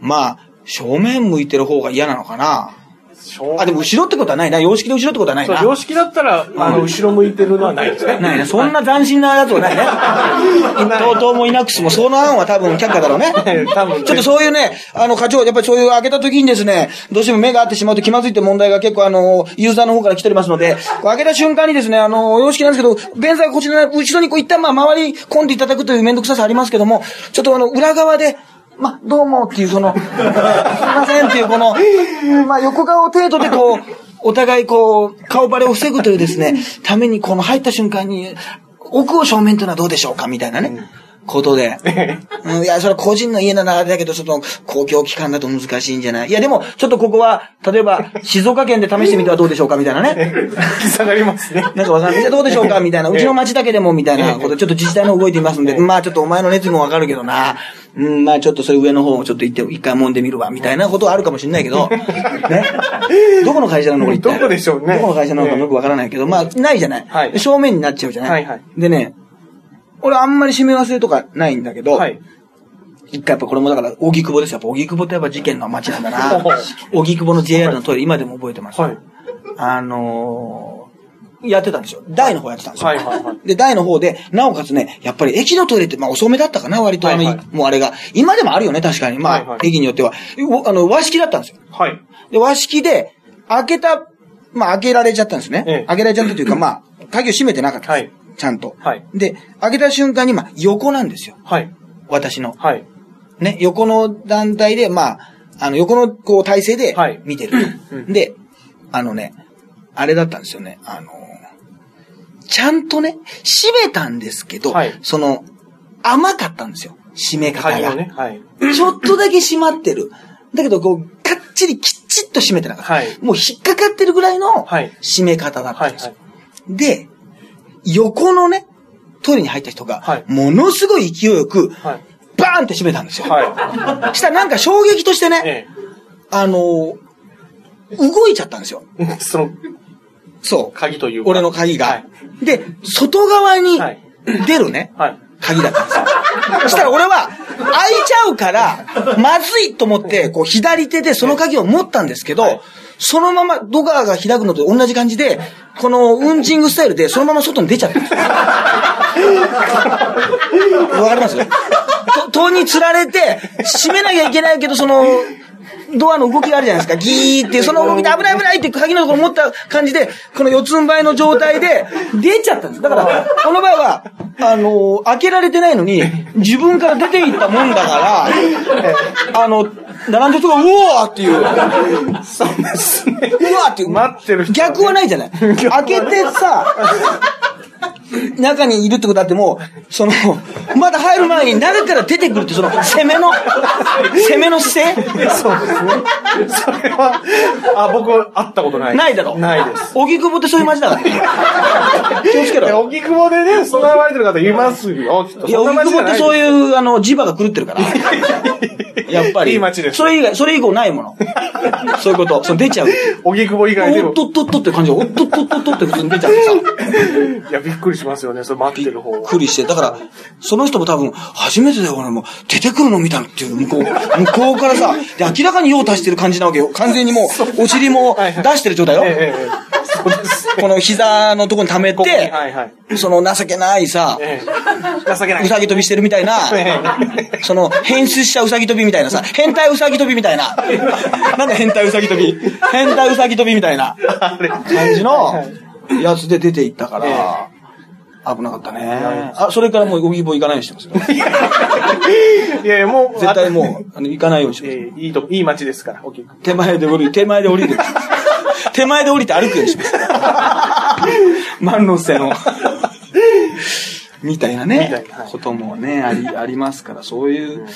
まあ、正面向いてる方が嫌なのかな。正あ、でも後ろってことはないな。洋式で後ろってことはないそう、な。洋式だったら、あの、後ろ向いてるのはないですね。ないね。そんな斬新なやつはないね。[laughs] とうとうもいなくすも、その案は多分却下だろうね。[laughs] 多分ねちょっとそういうね、あの、課長、やっぱりそういう開けた時にですね、どうしても目が合ってしまうと気まずいって問題が結構あの、ユーザーの方から来ておりますので、開けた瞬間にですね、あの、様式なんですけど、便座がこちら、後ろにこう一旦まあ周りに込んでいただくという面倒くささありますけども、ちょっとあの、裏側で、まあ、どうもっていう、その、すいませんっていう、この、まあ、横顔程度でこう、お互いこう、顔バレを防ぐというですね、ためにこの入った瞬間に、奥を正面というのはどうでしょうかみたいなね、ことで。[laughs] うん、いや、それは個人の家ならあれだけど、ちょっと公共機関だと難しいんじゃない？いや、でも、ちょっとここは、例えば、静岡県で試してみてはどうでしょうかみたいなね。[laughs] 下がりますね。なんかわかんない。じゃあどうでしょうかみたいな。[laughs] うちの町だけでもみたいなこと、ちょっと自治体の方動いていますんで、まあちょっとお前の熱意もわかるけどな。うん、まあちょっとそれ上の方をちょっと行って、一回揉んでみるわ、みたいなことはあるかもしれないけど、ね？どこの会社なのこれ一体どこでしょうねどこの会社なのかよくわからないけど、まあないじゃない？はい正面になっちゃうじゃない？はいはいでね、俺あんまり締め忘れとかないんだけど、はい。一回やっぱこれもだから、荻窪ですよ。やっぱ荻窪ってやっぱ事件の街なんだな。[laughs] 荻窪の JR のトイレ、今でも覚えてます。はい。あのー、やってたんですよ。台の方やってたんですよ。はいはいはいで、台の方で、なおかつね、やっぱり駅のトイレって、まあ遅めだったかな、割とあの、はいはいもうあれが。今でもあるよね、確かに。まあ、はいはい駅によっては。うあの、和式だったんですよ。はい。で、和式で、開けた、まあ開けられちゃったんですね。ええ開けられちゃったというか、[clears throat] まあ、鍵を閉めてなかった。はいちゃんと。はいで、開けた瞬間に、まあ、横なんですよ。はい。私の。はい。ね、横の団体で、まあ、あの、横のこう体勢ではい見てると。うんで、あのね、あれだったんですよね。あの、ちゃんとね、閉めたんですけど、はいその、甘かったんですよ。閉め方が。ね。はい。ちょっとだけ閉まってる。だけど、こう、かっちりきっちっと閉めてなかった。はいもう引っかかってるぐらいのはい閉め方だったはい。んですよ。はい。で、横のね、トイレに入った人が、はいものすごい勢いよく、はい。バーンって閉めたんですよ。はしたらなんか衝撃としてね、あのー動いちゃったんですよ。え。[laughs] その、そう。鍵というか俺の鍵が。はいで、外側にはい出るね、はい。鍵だったん。そしたら俺は、開いちゃうから、まずいと思って、こう左手でその鍵を持ったんですけど、はいそのままドアが開くのと同じ感じで、このウンチングスタイルでそのまま外に出ちゃった。[laughs] わかります？と戸に釣られて、閉めなきゃいけないけど、その、ドアの動きがあるじゃないですか。ギーって、その動きで危ない危ないって鍵のところ持った感じで、この四つん這いの状態で出ちゃったんです。だから、この場合は、あの、開けられてないのに、自分から出ていったもんだから、あの、並んでる人が、うおーっていう、うわそうですね。ーっていう、待ってる人逆はないじゃない。開けてさ、中にいるってことあっても、その、まだ入る前に中から出てくるって、その、攻めの、攻めの姿勢？そうですね。それは、あ、僕、会ったことない。ないだろ。ないです。荻窪ってそういう街だから。[laughs] 気をつけろ。荻窪でね、備われてる方いますよ。いや、荻窪ってそうう。いう、あの、磁場が狂ってるから。[laughs] やっぱり。いい街ですそれ以外、それ以降ないもの。そういうこと。その出ちゃう。[laughs] 荻窪以外でもおっ。とっとっとって感じで、おっとっとっとっとって普通に出ちゃってさ。びっくりしますよね。それ待ってる方びっくりして。だから、その人も多分、初めてだよ、俺もう、出てくるの見たのっていう、向こう、向こうからさ、で、明らかに用を足してる感じなわけよ。完全にもう、お尻も出してる状態よ。ええええそうです。この膝のとこに溜めて。その情けないさ、ええ情けなうい。さぎ跳びしてるみたいなえ、その、変質したうさぎ跳びみたいなさ、変態うさぎ跳びみたいな。なんだ変態うさぎ跳び？変態うさぎ跳びみたいな感じのやつで出ていったから、危なかったね。あ、それからもう、荻窪行かないようにしてますよ。[laughs] いやいや、もう、絶対もう、あの行かないようにしうてます。いいとこ、いい街ですから。手前で降りる、手前で降りる。[laughs] 手前で降りて歩くようにします。万の瀬の。みたいなねこともね、あり、[laughs] ありますから、そういう、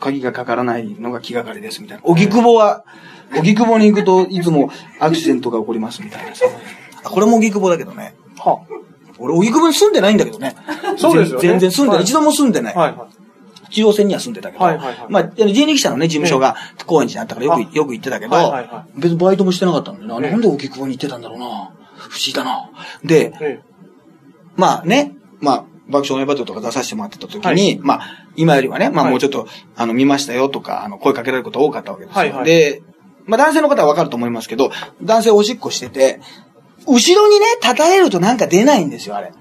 鍵がかからないのが気がかりです、みたいな。荻窪は、荻窪に行くといつもアクシデントが起こります、みたいなさ。あこれも荻窪だけどね。は俺、荻窪に住んでないんだけどね。[laughs] そうですよね全然住んでない。はい一度も住んでない。はいはい。中央線には住んでたけど、はいはいはいまあ、人力車のね、事務所が高円寺にあったからよあく、よく行ってたけど、はいはいは別にバイトもしてなかったのにな。なんで荻窪に行ってたんだろうな。不思議だな。で、えまあね、まあ、爆笑オンエアバトルとか出させてもらってた時に、はいまあ、今よりはね、まあはいもうちょっと、あの、見ましたよとか、あの、声かけられること多かったわけですよ。はいはいで、まあ男性の方はわかると思いますけど、男性おしっこしてて、後ろにね、立たれるとなんか出ないんですよ、あれ。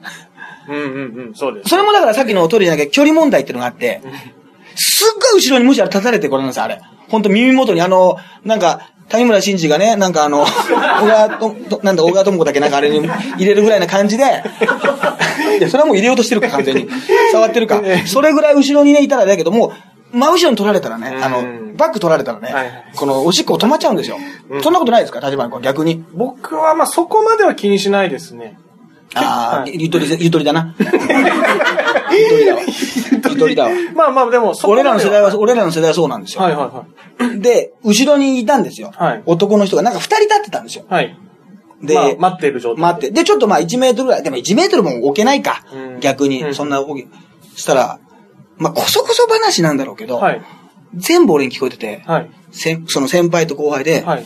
えうんうんうん、そうです。それもだからさっきのトイレじゃなくて距離問題っていうのがあって、すっごい後ろにむしろ立たれてこれなんですよ、あれ。ほんと耳元にあの、なんか、谷村新司がね、なんかあの、[laughs] 小川と、となんだ、小川智子だけなんかあれに入れるぐらいな感じで、[laughs] いや、それはもう入れようとしてるか、完全に。触ってるか。それぐらい後ろにね、いたらだけども、真後ろに取られたらね、あのう、んバック取られたらね、はいはいこのおしっこ止まっちゃうんですよ。そんなことないですか？立花君、逆に。僕はまあそこまでは気にしないですね。ああ、はいゆとり、ゆとりだな。[laughs] ゆとりだわ。ゆとりだわ。まあまあでも俺でらの世代は、俺らの世代はそうなんですよ。はいはいで、後ろにいたんですよ。はい男の人が、なんか二人立ってたんですよ。はい。はい。で、まあ待ってる状態。待って。で、ちょっとまあ1メートルぐらい、でも1メートルも置けないか。うん逆に、うんそんな大きい。したら、まあ、こそこそ話なんだろうけど、はい。全部俺に聞こえてて、はい。先その先輩と後輩で、はい。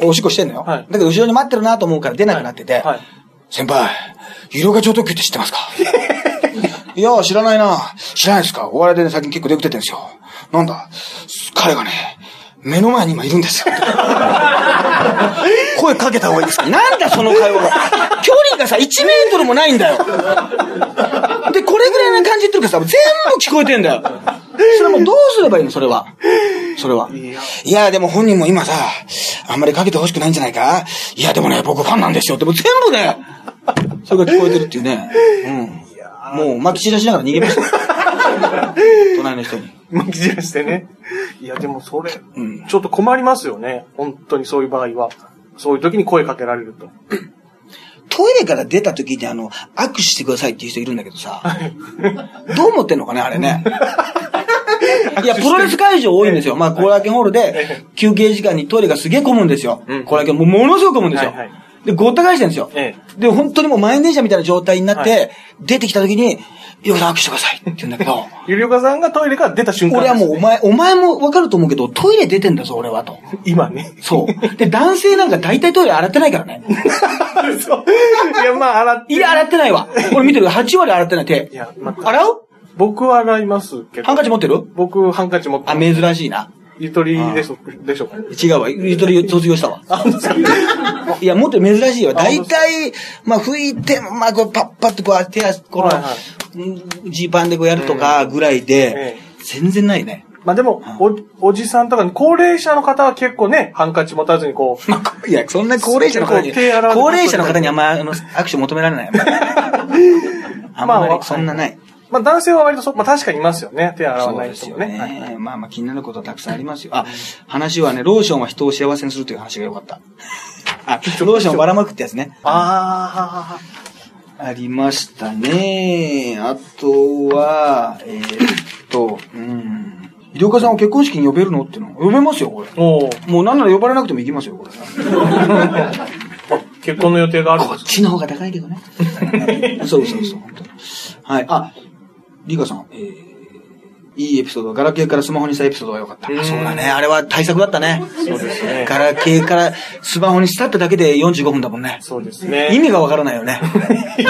おしっこしてんのよ。はいだけど後ろに待ってるなと思うから出なくなってて、はい。先輩、色が超特急って知ってますか？[laughs] いや、知らないな。知らないですか？お笑いでね、最近結構出ててんですよ。なんだ？彼がね、目の前に今いるんですよ。[laughs] 声かけた方がいいですか？なんだその会話が。距離がさ、1メートルもないんだよ。で、これぐらいな感じっていうかさ、全部聞こえてんだよ。[laughs] それもうどうすればいいの？それは。[laughs] それは。いやでも本人も今さ、あんまりかけてほしくないんじゃないか？いや、でもね、僕ファンなんですよって、もう全部ね、それが聞こえてるっていうね。うん。もう、巻き散らしながら逃げましたよ。[laughs] 隣の人に。巻き散らしてね。いや、でもそれ、うんちょっと困りますよね。本当にそういう場合は。そういう時に声かけられると。トイレから出た時にあの、握手してくださいっていう人いるんだけどさ、どう思ってんのかね、あれね。[laughs] いや、プロレス会場多いんですよ。まあ、後楽園ホールで、休憩時間にトイレがすげえ混むんですようん。後楽園、もうものすごく混むんですよはいはい。で、ごった返してるんですよえ。で、本当にもう満員電車みたいな状態になっはて、出てきた時に、よく握手してくださいって言うんだけど、[laughs] ゆりおかさんがトイレから出た瞬間俺はもうお前、お前もわかると思うけど、トイレ出てんだぞ、俺はと。今ね。そう。で、男性なんか大体トイレ洗ってないからね。[laughs] そう。いや、まあ、洗って。いや、洗ってないわ。俺見てる8割洗ってない手い。や、まあ、洗う？僕は洗いますけど。ハンカチ持ってる？僕、ハンカチ持ってあ。珍しいな。ゆとりでしょでしょ。違うわ。ゆとり卒業したわ。あ、本当ですか？いや、もっと珍しいわ。あ大体、まあ、拭いて、まあ、こう、パッパってこう、手足、このジーパンでこうやるとかぐらいでえ、全然ないね。まあでも、お、おじさんとか、高齢者の方は結構ね、ハンカチ持たずにこう、まあ、いや、そんな高齢者の方に、高齢者の方にあんま、あの、握手求められない。[laughs] あんまり、まあそんなない。まあ男性は割とそ、まあ確かにいますよね。手洗わない人もね。はいね。まあまあ気になることはたくさんありますよ。あ、話はね、ローションは人を幸せにするという話が良かった。[laughs] あ、ローションばらまくってやつね。あありましたね。あとは、えーっと、うん。医療家さんを結婚式に呼べるのっての呼べますよ、これ。もうなんなら呼ばれなくても行きますよ、これ。[laughs] 結婚の予定があるんこっちの方が高いけどね。[laughs] そうそうそう、本当にはい。あ、リカさん、えー、いいエピソード。ガラケーからスマホにしたエピソードが良かった。あそうだね。あれは対策だったね。そうですね。ガラケーからスマホにしたってだけで45分だもんね。そうですね。意味がわからないよね。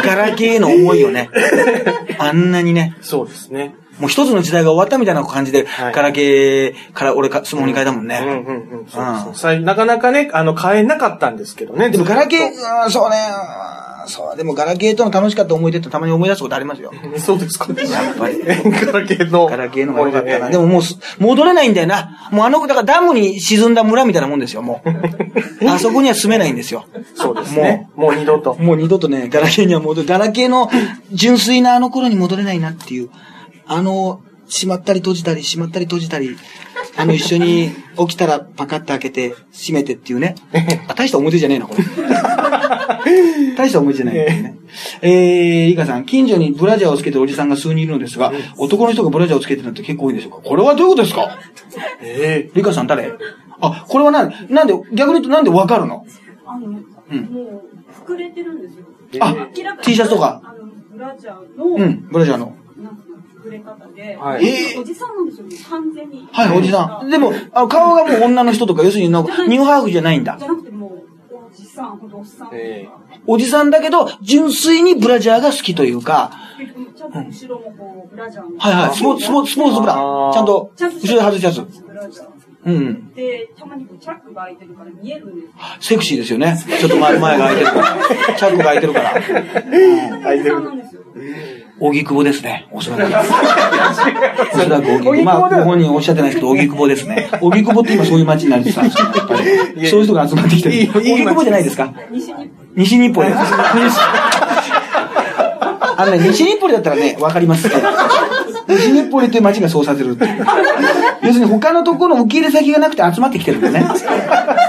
ガラケーへの思いよね。あんなにね。そうですね。もう一つの時代が終わったみたいな感じで、はいガラケーから俺かスマホに変えたもんね。うんうんうん。そうですねさなかなかね、あの、買えなかったんですけどね。でもガラケー、ずうんそうね、うんそう、でもガラケーとの楽しかった思い出ってたまに思い出すことありますよ。[laughs] そうですか。やっぱり。ガラケーの。ガラケーの方が良かったな。でも、ももうす戻れないんだよな。もうあの、だからダムに沈んだ村みたいなもんですよ、もう。[laughs] あそこには住めないんですよ。そうですね。もう二度と。もう二度とね、ガラケーには戻る。ガラケーの純粋なあの頃に戻れないなっていう。あの、閉まったり閉じたり、閉まったり閉じたり、あの一緒に起きたらパカッと開けて、閉めてっていうね。[laughs] あ、大した思い出じゃねえな、これ。[laughs] 大した思い出じゃないんですね。えー、イカさん、近所にブラジャーをつけてるおじさんが数人いるのですが、男の人がブラジャーをつけてるのって結構多いんでしょうかこれはどういうことですか？えリカさん誰？あ、これはなんなんで、逆に言うとなんでわかるの？あの、ん。もう、膨れてるんですよ。あ T シャツとか？あの、ブラジャーの、うん、ブラジャーの。れ方で、はい。えー。おじさんなんですよね、完全に。はい、おじさん。でも、あの顔がもう女の人とか、要するになんか、ニューハーフじゃないんだ。じ。ゃなくてもう、おじさん、だけど、純粋にブラジャーが好きというか。はいはい、スポーツ、スポーツ、スポーツブラ。ちあーゃんと、ちゃんと後ろで外すやつ。うん。で、たまにこうチャックが開いてるから見えるんですよ。セクシーですよね。ちょっと前、前が開いてるから。[laughs] チャックが開いてるから。おじさんなんですよ。荻窪ですね。おそらく。[laughs] おそらく荻窪。まあ、ご本人おっしゃってないですけど、荻窪ですね。荻窪って今そういう街になってたんですよ。やっぱりそういう人が集まってきてる。荻窪じゃないですか？西日暮里です。[laughs] あのね、[laughs] 西日暮里だったらね、わかります。西日暮里という街がそうさせるっていう。要するに他のところの受け入れ先がなくて集まってきてるんだよね。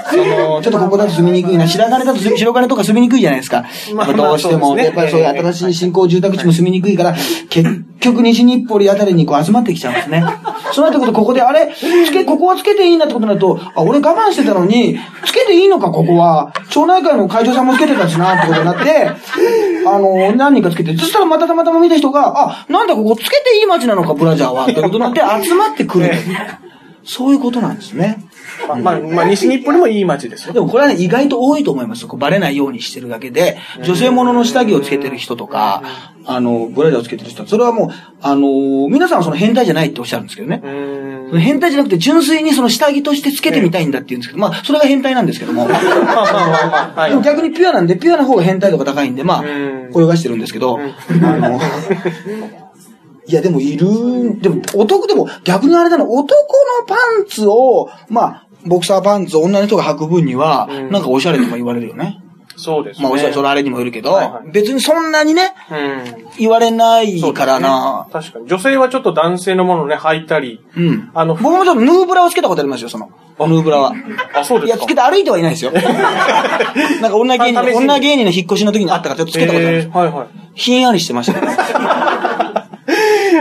その、ちょっとここだと住みにくいな。白金だと住白金とか住みにくいじゃないですか。まあどうしても、やっぱりそういう新しい新興住宅地も住みにくいから、結局西日暮里あたりにこう集まってきちゃうんですね。[laughs] そうなってくると、ここで、あれ、つけ、ここはつけていいなってことになると、あ、俺我慢してたのに、つけていいのか、ここは。町内会の会長さんもつけてたしな、ってことになって、あの、何人かつけて、そしたらまたたまたま見た人が、あ、なんだここつけていい街なのか、ブラジャーは、ってことになって集まってくる。そういうことなんですね。まあ、まあ、まあ、西日暮里もいい街ですよ。でもこれはね、意外と多いと思います。こうバレないようにしてるだけで、女性物の下着をつけてる人とか、あの、ブラジャーをつけてる人。は、それはもう、あの、皆さんはその変態じゃないっておっしゃるんですけどね。その変態じゃなくて純粋にその下着としてつけてみたいんだって言うんですけど、まあ、それが変態なんですけども。[laughs] でも。逆にピュアなんで、ピュアな方が変態度が高いんで、まあうん、泳がしてるんですけど、あの、[laughs] いや、でもいる、でも、男でも、逆にあれだな、男のパンツを、まあ、ボクサーパンツを女の人が履く分には、うんなんかおしゃれとか言われるよね。そうですね。まあ、おしゃれ、それあれにもよるけど、はいはい別にそんなにね、うん。言われないからな。確かに。女性はちょっと男性のものをね、履いたり。うん。あの、僕もちょっとヌーブラをつけたことありますよ、その。ヌーブラは。あ、そういや、ですか。つけて歩いてはいないですよ。[laughs] なんか女芸人、あ試しに女芸人の引っ越しの時にあったからちょっとつけたことありますえ。ーはいはい。ひんやりしてましたね。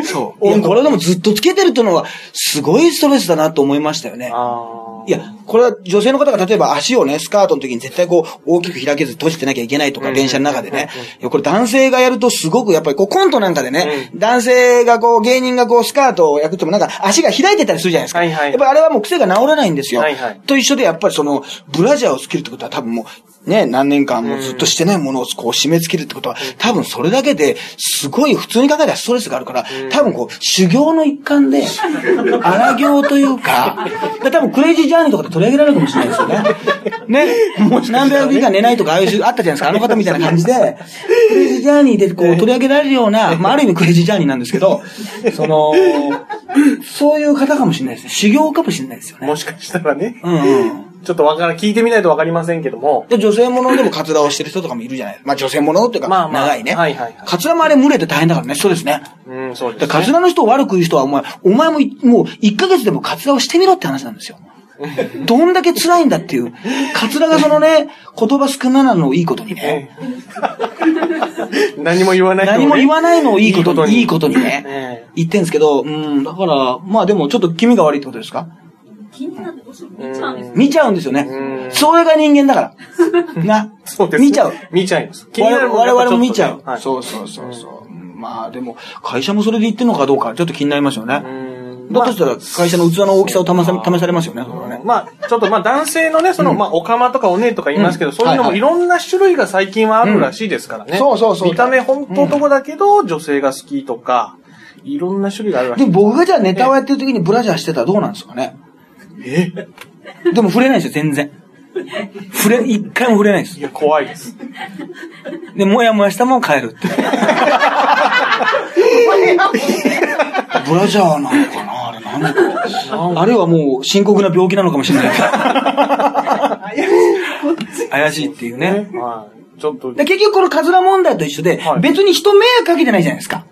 そう。いや、これでもずっとつけてるっていうのは、すごいストレスだなと思いましたよね。ああ。いや、これは女性の方が例えば足をね、スカートの時に絶対こう大きく開けず閉じてなきゃいけないとか、うん。電車の中でね。これ男性がやるとすごくやっぱりこうコントなんかでね、う男性がこう芸人がこうスカートをやっててもなんか足が開いてたりするじゃないですか。はいはい。やっぱりあれはもう癖が治らないんですよ。はいはい。と一緒でやっぱりその、ブラジャーをつけるってことは多分もう、ね、何年間もずっとしてないものをこう締め付けるってことは、多分それだけですごい普通に考えたらストレスがあるから、多分こう、修行の一環で、荒行というか、[laughs] で多分クレイジージャーニーとかで取り上げられるかもしれないですよね。[laughs] ね。何百時間寝ないとか、ああいう、あったじゃないですか、あの方みたいな感じで、クレイジージャーニーでこう取り上げられるような、まあある意味クレイジージャーニーなんですけど、その、そういう方かもしれないですね。修行かもしれないですよね。もしかしたらね。うんうん。ちょっとわからん、聞いてみないとわかりませんけども。で、女性ものでもカツラをしてる人とかもいるじゃないまあ女性ものっていうか、まあまあ長いね。はいはいはいカツラもあれ蒸れて大変だからね、そうですね。うん、そうです、ね。でカツラの人を悪く言う人は、お前、お前もい、もう、1ヶ月でもカツラをしてみろって話なんですよ。[laughs] どんだけ辛いんだっていう。カツラがそのね、言葉少ななのをいいことにね。[laughs] 何も言わない何も言わないのをいいことに、いいいことにね。え言ってんですけど、うん、だから、まあでもちょっと気味が悪いってことですか？気になってどうしても見ちゃうんですよ。見ちゃうんですよねう。んそれが人間だから。な。そうですね見ちゃう。見ちゃいます。気になる我々も見ちゃう。はいそうそうそうそう。まあでも、会社もそれで言ってんのかどうか、ちょっと気になりますよね。うんだとしたら、会社の器の大きさを試さ試されますよね、それはね。まあ、ちょっとまあ男性のね、その、まあ、おかまとかお姉とか言いますけど、うんそういうのもはいいろんな種類が最近はあるらしいですからね。そうそうそう見た目本当男だけど、女性が好きとか、いろんな種類があるらしい。でも僕がじゃあネタをやってる時にブラジャーしてたらどうなんですかね？え？でも触れないですよ、全然。触れ、一回も触れないですい。や、怖いです。で、もやもやしたまま帰るって。[laughs] ブラジャーなのかな？あれ何か。あれはもう深刻な病気なのかもしれない。[laughs] 怪しいっていうね。はい。ちょっと、で結局このカズラ問題と一緒で、はい別に人迷惑かけてないじゃないですか。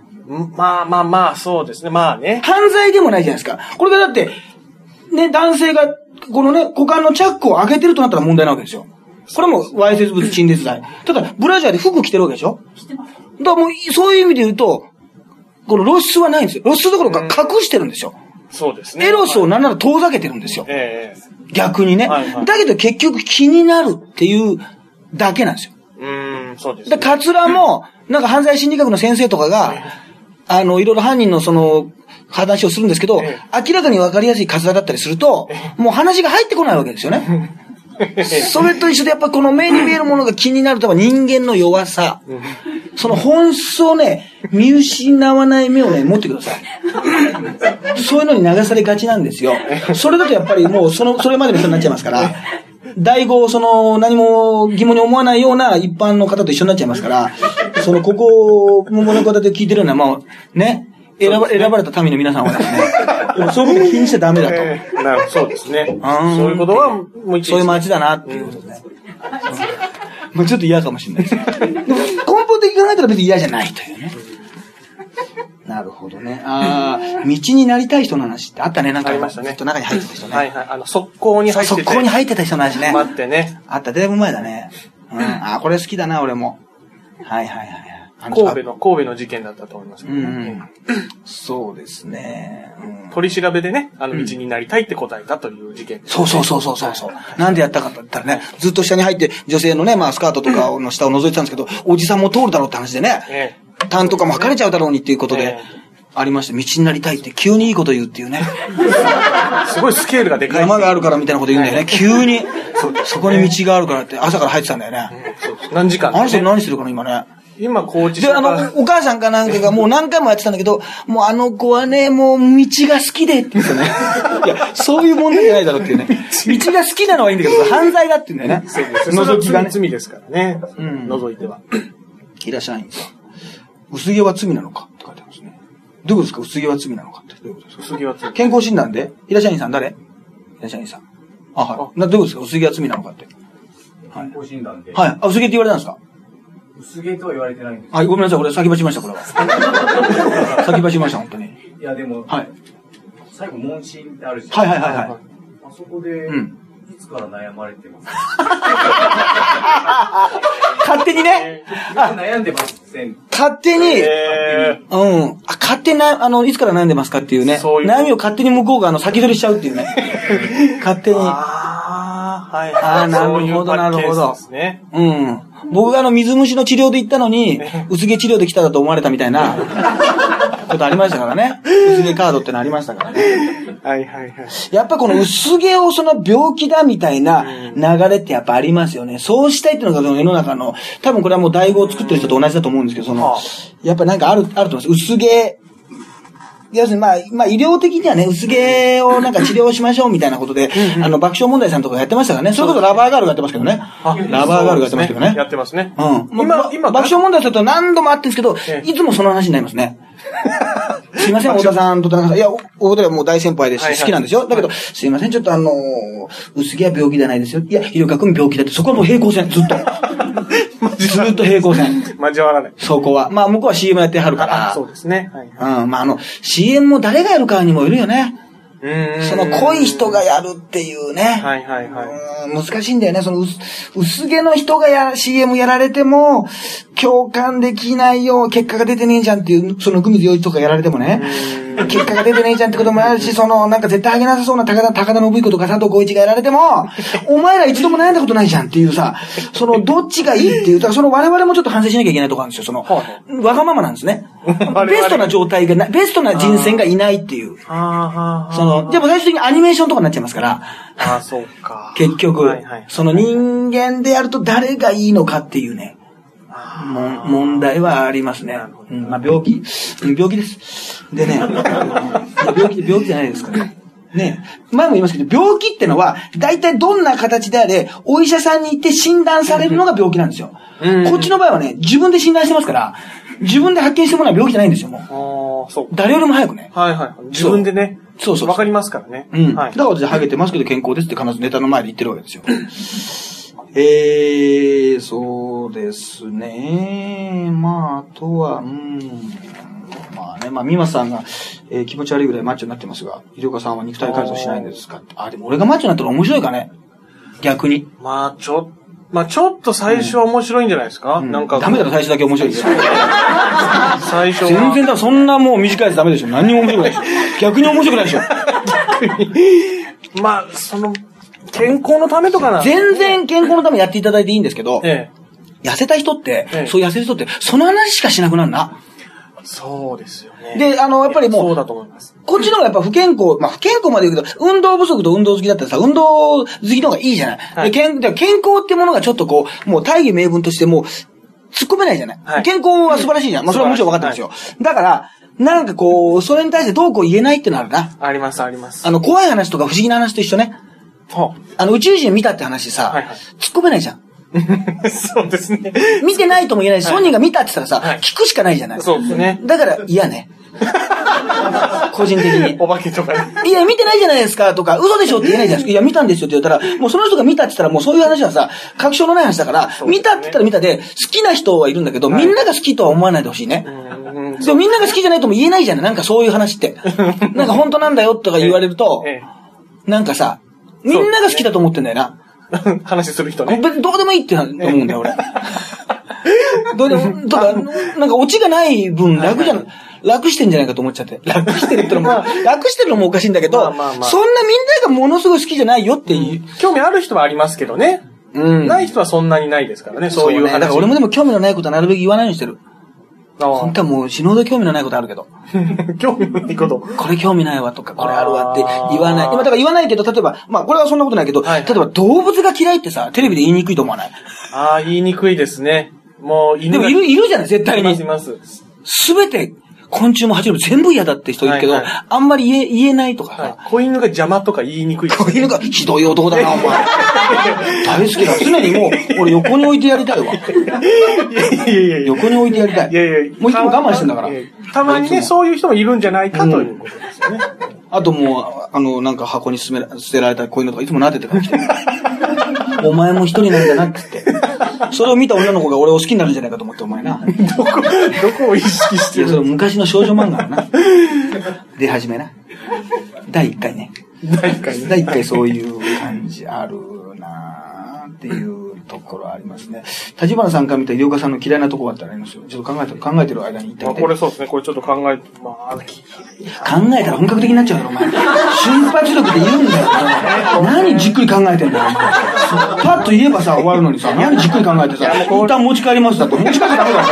まあまあまあ、そうですね。まあね。犯罪でもないじゃないですか。これがだって、ね、男性が、このね、股間のチャックを開けてるとなったら問題なわけですよ。これも、わいせつ物陳列罪。ただ、ブラジャーで服着てるわけでしょ？着てます。だからもう、そういう意味で言うと、この露出はないんですよ。露出どころか隠してるんですよ。そうですね。エロスをはいなんなら遠ざけてるんですよ。え逆にね。はいはいだけど結局気になるっていうだけなんですよ。えうーん、そうですで、ね。カツラも、なんか犯罪心理学の先生とかが、あの、いろいろ犯人のその、話をするんですけど、え明らかに分かりやすいカツラだったりすると、もう話が入ってこないわけですよね。[laughs] [laughs] それと一緒でやっぱこの目に見えるものが気になるとは人間の弱さ。その本質をね、見失わない目をね、持ってください。そういうのに流されがちなんですよ。それだとやっぱりもうその、それまでの人になっちゃいますから、第五、その、何も疑問に思わないような一般の方と一緒になっちゃいますから、その、ここ、桃の方で聞いてるような、まあ、ね、選ば選ばれた民の皆さんはですね、[laughs] そういうこと気にしちゃダメだと。ええなるほど、そうですね。そういうことは、もう一そういう街だなっていうことで。まあちょっと嫌かもしれないです。でも根本的に考えたら別に嫌じゃないというね。なるほどね。ああ、道になりたい人の話ってあったね。なんか、ありましたねずっと中に入ってた人ね。はいはい。あの、速攻に入ってて。速攻に入ってた人の話ね。待ってね。あった、だいぶ前だね。うん。あーこれ好きだな、俺も。はいはいはい神戸の、神戸の事件だったと思いますけど、うんうん。そうですね。うん取り調べでね、あの、道になりたいって答えたという事件です。そうそうそうそうそうそう。なんでやったかって言ったらね、ずっと下に入って女性のね、まあスカートとかの下を覗いてたんですけど、おじさんも通るだろうって話でね、え単とかも測れちゃうだろうにっていうことでえ、ありました。道になりたいって急にいいこと言うっていうね。え [laughs] すごいスケールがでかい。山があるからみたいなこと言うんだよね。急に。そこに道があるからって朝から入ってたんだよね。何時間あの人ね何してるかな、今ね。今、高知市で、あの、お母さんかなんかがもう何回もやってたんだけど、[laughs] もうあの子はね、もう道が好きでって言うんですよね。[laughs] いや、そういう問題じゃないだろうっていうね。[laughs] 道が好きなのはいいんだけど、犯罪だって言うんだよね。覗きがね。罪ですからね。うん覗いては。平社員さん。薄毛は罪なのかって書いてますね。どういうことですか？薄毛は罪なのか？って。どういうことですか？薄着は罪。健康診断で？平社員さん誰？平社員さん。あ、はい。な、どういうことですか？薄毛は罪なのかって。はい。健康診断で、はい。あ、薄毛って言われたんですか？薄毛とは言われてないんですはい、ごめんなさい。俺先走りました、これは。[laughs] 先走りました、本当に。いや、でも、はい。最後、問診ってあるじゃん。はいはいはいはい。あそこで、うんいつから悩まれてます？[laughs] 勝手にね。あ、悩んでません。勝手に、えうん。あ、勝手にな、あの、いつから悩んでますかっていうね。そういう悩みを勝手に向こうが、あの、先取りしちゃうっていうね。[laughs] 勝手に。ああ、はい。あーなるほどなるほど。うん。僕があの、水虫の治療で行ったのに、薄毛治療で来ただと思われたみたいな、[laughs] ことありましたからね。薄毛カードってのありましたからね。はいはいはい。やっぱこの薄毛をその病気だみたいな流れってやっぱありますよね。そうしたいっていうのがその世の中の、多分これはもう大悟を作ってる人と同じだと思うんですけど、そのはあ、やっぱなんかある、あると思います。薄毛、要するにまあ、まあ医療的にはね、薄毛をなんか治療しましょうみたいなことで、あの爆笑問題さんとかやってましたからね。それこそラバーガールがやってますけどね。ラバーガールがやってますけどね。やってますね。うん。今ま、今、爆笑問題すると何度もあってるんですけどえ、えいつもその話になりますね。[laughs] すいません、太田さんと田中さん。いや、お太田はもう大先輩ですし、好きなんですよ。だけど、すいません、ちょっとあのー、薄毛は病気じゃないですよ。いや、ひろかくん病気だって、そこはもう平行線、ずっと。ずっと平行線。交わらない。そこは。まあ、向こうは CM やってはるから。そうですね。はい。うん、まあ、あの、CM も誰がやるかにもよるよね。うんその濃い人がやるっていうね。はいはいはい。うん難しいんだよね。その薄薄毛の人がや、CM やられても、共感できないよ、結果が出てねえじゃんっていう、そのグミズ洋一とかやられてもね、結果が出てねえじゃんってこともあるし、[laughs] その、なんか絶対あげなさそうな高田、高田信彦とか佐藤浩一がやられても、お前ら一度も悩んだことないじゃんっていうさ、その、どっちがいいっていう、だからその我々もちょっと反省しなきゃいけないところあるんですよ。その、わがままなんですね。[laughs] 々ベストな状態がな、ベストな人選がいないっていう。その、でも最終的にアニメーションとかになっちゃいますから、ああ、そうか。[laughs] 結局、はいはいその人間でやると誰がいいのかっていうね、も問題はありますね。うん、まあ病気、うん病気です。でね、うん病気、病気じゃないですからね。ね前も言いますけど、病気ってのは、大体どんな形であれ、お医者さんに行って診断されるのが病気なんですよ。うんこっちの場合はね、自分で診断してますから、自分で発見したものは病気じゃないんですよ、もう。ああ、そう。誰よりも早くね。はいはい。自分でね。そうそうわかりますからね。うん。はいだ。から私、ハゲてますけど健康ですって必ずネタの前で言ってるわけですよ。えー、そうですね。まあ、あとは、うん。まあね、まあ、美馬さんが、えー気持ち悪いぐらいマッチョになってますが、医療家さんは肉体改造しないんですか？ってあ、でも俺がマッチョになったら面白いかね逆に。まあ、ちょ、まあ、ちょっと最初は面白いんじゃないですか、うんなんか。ダメだろ、最初だけ面白いですよ。最初は。全然だ、そんなもう短いやつダメでしょ。何にも面白くないでしょ。[laughs] 逆に面白くないでしょ。まあ、その、健康のためとかな。全然健康のためにやっていただいていいんですけど、ええ。痩せた人って、ええそういう痩せる人って、その話しかしなくなるな。そうですよね。で、あの、やっぱりもう、そうだと思います。こっちの方がやっぱ不健康、まあ不健康まで言うけど、運動不足と運動好きだったらさ、運動好きの方がいいじゃない。はいで健で健康ってものがちょっとこう、もう大義名分としてもう、突っ込めないじゃない。はい健康は素晴らしいじゃん。まあそれはもちろん分かってますよ。だから、なんかこう、それに対してどうこう言えないってのはあるな。あります、あります。あの、怖い話とか不思議な話と一緒ね。はあの、宇宙人見たって話さ、はいはい突っ込めないじゃん。[laughs] そうですね。見てないとも言えないし、はい本人が見たって言ったらさ、はい聞くしかないじゃない。そうですね。だから嫌ね。個人的に。お化けとかね。いや、見てないじゃないですかとか、嘘でしょって言えないじゃないですか。いや、見たんですよって言ったら、もうその人が見たって言ったら、もうそういう話はさ、確証のない話だから、見たって言ったら見たで、好きな人はいるんだけど、みんなが好きとは思わないでほしいね。うんでもみんなが好きじゃないとも言えないじゃないなんかそういう話って。[laughs] なんか本当なんだよとか言われると、えなんかさ、みんなが好きだと思ってんだよな。え。[laughs] 話する人ね。どうでもいいって思うんだよ、俺。どうでも、とか、なんかオチがない分楽じゃん、楽してんじゃないかと思っちゃって。楽してるってのも、楽してるのもおかしいんだけど、そんなみんながものすごい好きじゃないよっていう。興味ある人はありますけどね。うんない人はそんなにないですからね、そういうね。話。だから俺もでも興味のないことはなるべく言わないようにしてる。あ本当はもう死ぬほど興味のないことあるけど、あ [laughs] 興味のないこと。これ興味ないわとか、これあるわって言わない。今だから言わないけど、例えば、まあこれはそんなことないけど、はい例えば動物が嫌いってさ、テレビで言いにくいと思わない？ああ、言いにくいですね。もう犬がでもいる、いるじゃない、絶対にいます、。います。すべて、昆虫も爬虫類も全部嫌だって人いるけど、はいはいあんまり言え、言えないとかさ、はい。子犬が邪魔とか言いにくいですこういうのがひどい男だな、お前。[laughs] 大好きだ。常にもう、俺横に置いてやりたいわ。いやいやいや。横に置いてやりたい。いやいやもういつも我慢してんだから。たまにね、そういう人もいるんじゃないかということですよね。あともう、あの、なんか箱に捨てら捨てられたこういうのとかいつも撫でてから来てる。[laughs] お前も一人なんだなって言って。それを見た女の子が俺を好きになるんじゃないかと思って、お前な。どこ、どこを意識しいや、それ昔の少女漫画のな。[laughs] 出始めな。第1回ね。第一回ね第1回そういう感じあるなーっていうところありますね。立花さんから見た医療家さんの嫌いなところあったらありますよ。ちょっと考えて、考えてる間に言って。これそうですね、これちょっと考えて、まあ、き考えたら本格的になっちゃうよ、お前。瞬発力で言うんだよ。何じっくり考えてんだよ、お前。パッと言えばさ、終わるのにさ、何じっくり考えてさ、一旦持ち帰りますだって、持ち帰っちゃダメだよ、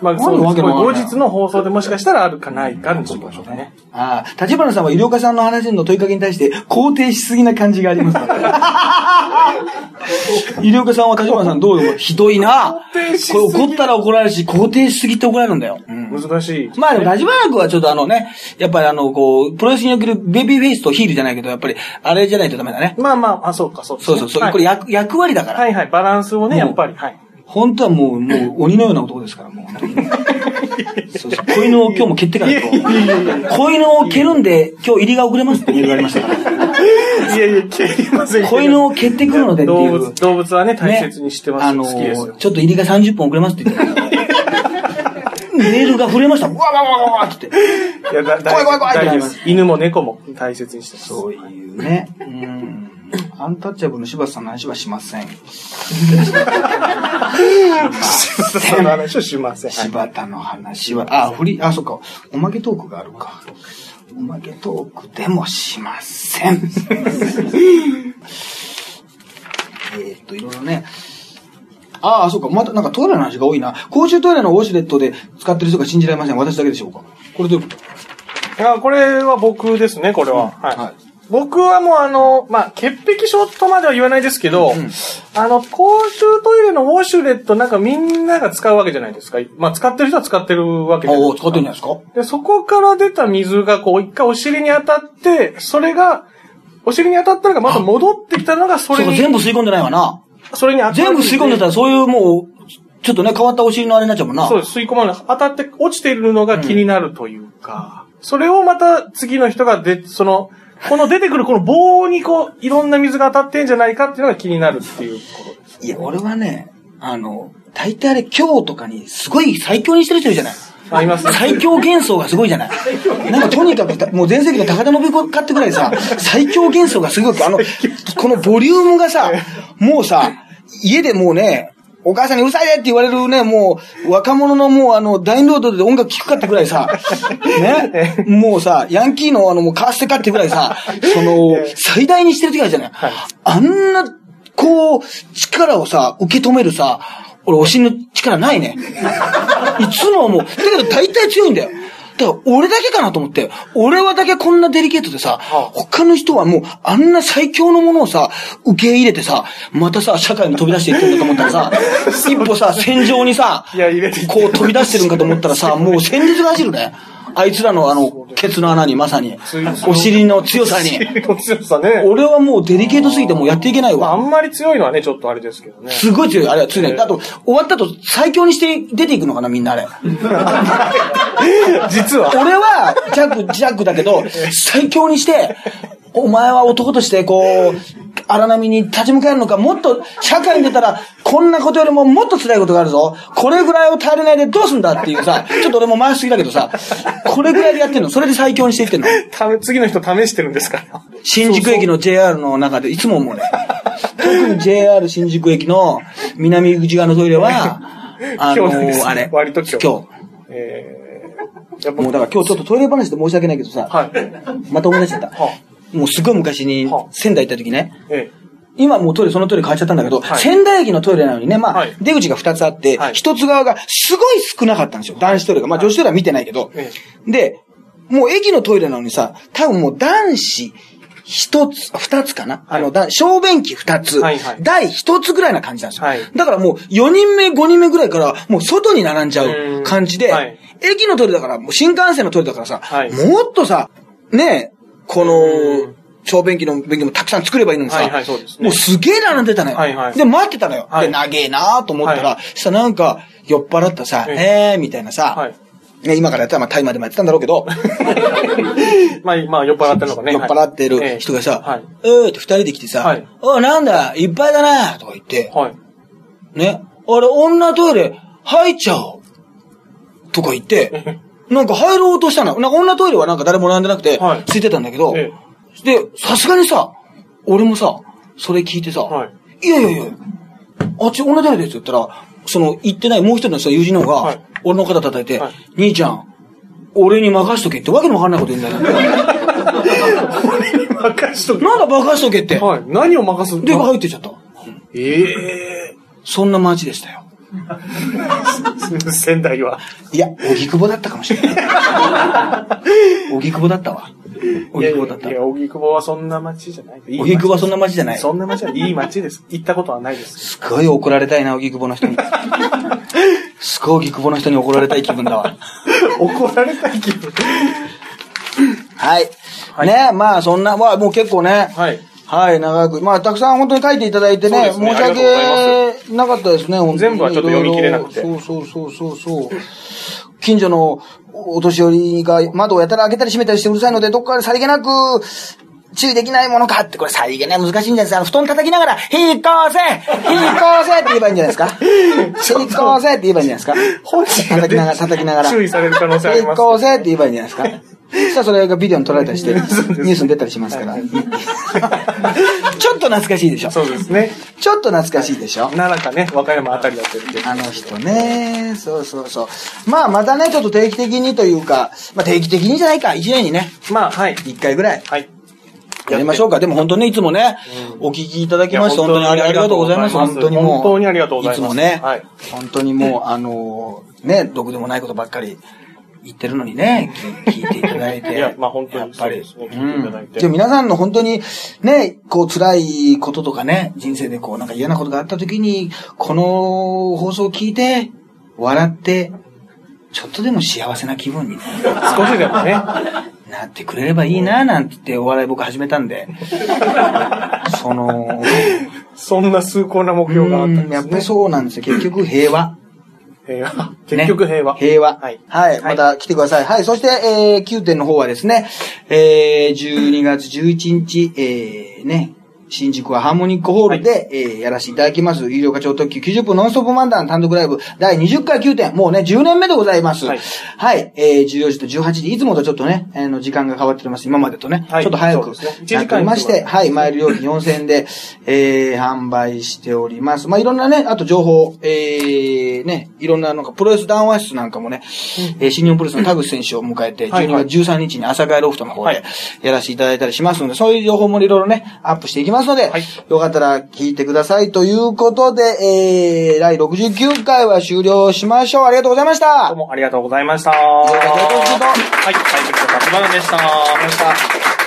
まあ、そう何わけのわかんない後日の放送でもしかしたらあるかないかにしましょうかね。ああ、立花さんは医療家さんの話の問いかけに対して肯定しすぎな感じがあります。[laughs] 医療家さんは立花さんどうよひどいな。定しすぎこれ怒ったら怒られるし、肯定しすぎて怒られるんだよ。うん難しい。まあでも、立花君はちょっとあのね、やっぱりあの、こう、プロレスにおけるベビーフェイスとヒールじゃないけど、やっぱり、あれじゃないとダメだね。まあまあ、あ、そうか、そうですねそうそうそう。はいこれ役、役割だから。はいはい、バランスをね、やっぱり、はい。本当はもう、もう、鬼のような男ですから、もう本当に。そうそう。子犬を今日も蹴ってからと。子犬を蹴るんで、今日入りが遅れますってメールがありましたから。いやいや、蹴りません子犬を蹴ってくるのでっていう。動物、動物はね、大切にしてます。あの好きですよ。ちょっと入りが30分遅れますって言ってた。メールが震えました。わわわわわって言って。いや、だ怖い怖い怖いっ。犬も猫も大切にしてます。そういうね。うん。アンタッチャブルの柴田さんの話はしません。その話をしません。はい柴田の話は、あ、振り、あ、そっか。おまけトークがあるか。おまけトークでもしません。えーっと、いろいろね。ああ、そうか。また、なんかトイレの話が多いな。公衆トイレのウォシュレットで使ってる人が信じられません。私だけでしょうか。これで、あこれは僕ですね、これは。はい。はい僕はもうあの、まあ、潔癖症とまでは言わないですけど、あの、公衆トイレのウォシュレットなんかみんなが使うわけじゃないですか。まあ、使ってる人は使ってるわけじゃないですか。使ってるんじゃないですか？で、そこから出た水がこう、一回お尻に当たって、それが、お尻に当たったのがまた戻ってきたのがそそうか、れに、全部吸い込んでないわな。それに当た全部吸い込んでたら、そういうもう、ちょっとね、変わったお尻のあれになっちゃうもんな。そうです、吸い込まない。当たって落ちているのが気になるというか、それをまた次の人がで、その、この出てくるこの棒にこう、いろんな水が当たってんじゃないかっていうのが気になるっていうことです。いや、俺はね、あの、大体あれ、今日とかにすごい最強にしてる人いるじゃない。ありますね。最強幻想がすごいじゃない。なんかとにかくた、もう全盛期の高田信子買ってくらいさ、最強幻想がすごく、あの、このボリュームがさ、もうさ、家でもうね、お母さんにうるさいでって言われるね、もう、若者のもうあの、ダウンロードで音楽聴くかってくらいさ、[laughs] ね、もうさ、ヤンキーのあの、もうカーステかってぐらいさ、その、最大にしてる時あるじゃない？あんな、こう、力をさ、受け止めるさ、俺、お尻の力ないね。いつも思う。だけど大体強いんだよ。だから、俺だけかなと思って、俺はだけこんなデリケートでさ、他の人はもう、あんな最強のものをさ、受け入れてさ、またさ、社会に飛び出していってるんだと思ったらさ、[laughs] 一歩さ、戦場にさ、こう飛び出してるんかと思ったらさ、もう戦術が走るね。あいつらのあの、ケツの穴にまさに、お尻の強さに。強さね。俺はもうデリケートすぎてもうやっていけないまあ。んまり強いのはね、ちょっとあれですけどね。すごい強い。あれは強いね。あと、終わった後、最強にして出ていくのかな、みんなあれ。[laughs] 実は。俺は、ジャック、ジャックだけど、[laughs] 最強にして、お前は男として、こう、荒波に立ち向かえるのか、もっと、社会に出たら、こんなことよりももっと辛いことがあるぞ。これぐらいを耐えれないでどうすんだっていうさ、ちょっと俺も回しすぎだけどさ、これぐらいでやってんの。それで最強にしていってんの。次の人試してるんですか？ら。新宿駅の JR の中でいつも思うね。特に JR 新宿駅の南口側のトイレは、[laughs] あの今日ですあれ。割と今日今えー、やっ日。もうだから今日ちょっとトイレ話で申し訳ないけどさ、はい。また思い出しちゃった。はもうすごい昔には仙台行った時ね、え今もうトイレ、そのトイレ変わっちゃったんだけど、はい。仙台駅のトイレなのにね、まあ、はい。出口が2つあって、はい。一つ側がすごい少なかったんですよ。男子トイレが。まあ女子トイレは見てないけど。えで、もう駅のトイレなのにさ、多分もう男子一つ、二つかな、はい。あの、だ小便器二つ、はいはい。台一つぐらいな感じなんですよ。はい。だからもう4人目、5人目ぐらいからもう外に並んじゃう感じで、うんはい。駅のトイレだから、もう新幹線のトイレだからさ、はい。もっとさ、ねえ、このうん、小便器の便器もたくさん作ればいいのにさ、はいはいそうですね。もうすげえ並んでたのよ。はいはい。で、待ってたのよ。はい。で、長えなと思ったら、はしたらなんか、酔っ払ったさ、ええ。ーみたいなさ、はい。ね、今からやったら、まあ、タイまでもやってたんだろうけど、[laughs] まあ、まあ、酔っ払ってるのかね。[laughs] 酔っ払ってえるえ人がさ、はい。えーって二人で来てさ、はいおいなんだ、いっぱいだなとか言って、はい。ね、俺、女トイレ入っちゃおう。とか言って、なんか入ろうとしたの。なんか女トイレはなんか誰も並んでなくて、はいついてたんだけど、えで、さすがにさ、俺もさ、それ聞いてさ、はい。いやいやいや、あっち女誰ですって言ったら、その、行ってないもう一人のさ、友人の方が、はい俺の肩叩いて、はい兄ちゃん、俺に任しとけってわけのわかんないこと言うんだよ。任しとけ。なんだ任しとけって。はい。何を任すで、入ってっちゃった。ええそんな街でしたよ。[laughs] 仙台は。いや、荻窪だったかもしれない。[laughs] 荻窪だったわ。荻窪だったいや荻窪はそんな街じゃない。荻窪はそんな街じゃない。そんな街はいい街です。行ったことはないです。すごい怒られたいな、荻窪の人に。すごい荻窪の人に怒られたい気分だわ。[laughs] 怒られたい気分。はい。ね、まあそんな、まあもう結構ね、はい。はい、長く。まあ、たくさん本当に書いていただいてね、ね申し訳なかったですね、本当に。全部はちょっと読み切れなくてそうそうそうそうそう。近所のお年寄りが窓をやたら開けたり閉めたりしてうるさいので、どっかでさりげなく、注意できないものかって、これさりげね、難しいんじゃないですか。あの、布団叩きながら、引っ越せ引っ越せって言えばいいんじゃないですか。引っ越せって言えばいいんじゃないですか。本叩きながら、叩きながら。注意される可能性あります引っ越せって言えばいいんじゃないですか。そしたらそれがビデオに撮られたりして、[laughs] ニュースに出たりしますから。[laughs] ちょっと懐かしいでしょ。そうですね。ちょっと懐かしいでしょ。奈良かね、和歌山あたりだったりで。あの人ね、そうそうそう。まあ、またね、ちょっと定期的にというか、まあ、定期的にじゃないか、一年にね、まあ、はい。一回ぐらいはい。やりましょうか。でも本当ね、いつもね、お聞きいただきまして、本当にありがとうございます。本当に本当にもう。本当にありがとうございますいつもね、はい本当にもう、あのー、ね、毒でもないことばっかり言ってるのにね、聞聞いていただいて。いやまあ本当にやっぱり。そうですね聞いていただいて皆さんの本当に、ね、こう辛いこととかね、人生でこうなんか嫌なことがあった時に、この放送を聞いて、笑って、ちょっとでも幸せな気分にね少しでもね。なってくれればいいななんて言ってお笑い僕始めたんで、その、そんな崇高な目標があったんですね。やっぱりそうなんですよ。結局平和。平和。結局平和。ね平和。はい。はい。また来てください。はい。そして、えー、9点の方はですね、えー、12月11日、えー、ね、新宿はハーモニックホールで、えーやらせていただきます、有料課長特急90分ノンストップ漫談単独ライブ。第20回9点、もうね、10年目でございます。ははい。い。えー、14時と18時、いつもとちょっとね、あの、時間が変わっております。今までとね、はい。ちょっと早くそうですね。一時間まして、は。い、マイル料金4000円で、えー、販売しております。まあ、いろんなね、あと情報、えー、ね、いろんななんか、プロレス談話室なんかもね、えー、新日本プロレスの田口選手を迎えて、12はいはい。月13日に朝会ロフトの方はい。でやらせていただいたりしますので、そういう情報もいろいろね、アップしていきますので、はいよかったら聞いてくださいということで、えー、第69回は終了しましょう。ありがとうございました。どうもありがとうございました。はい、解説の立花でした。ありがとうございました。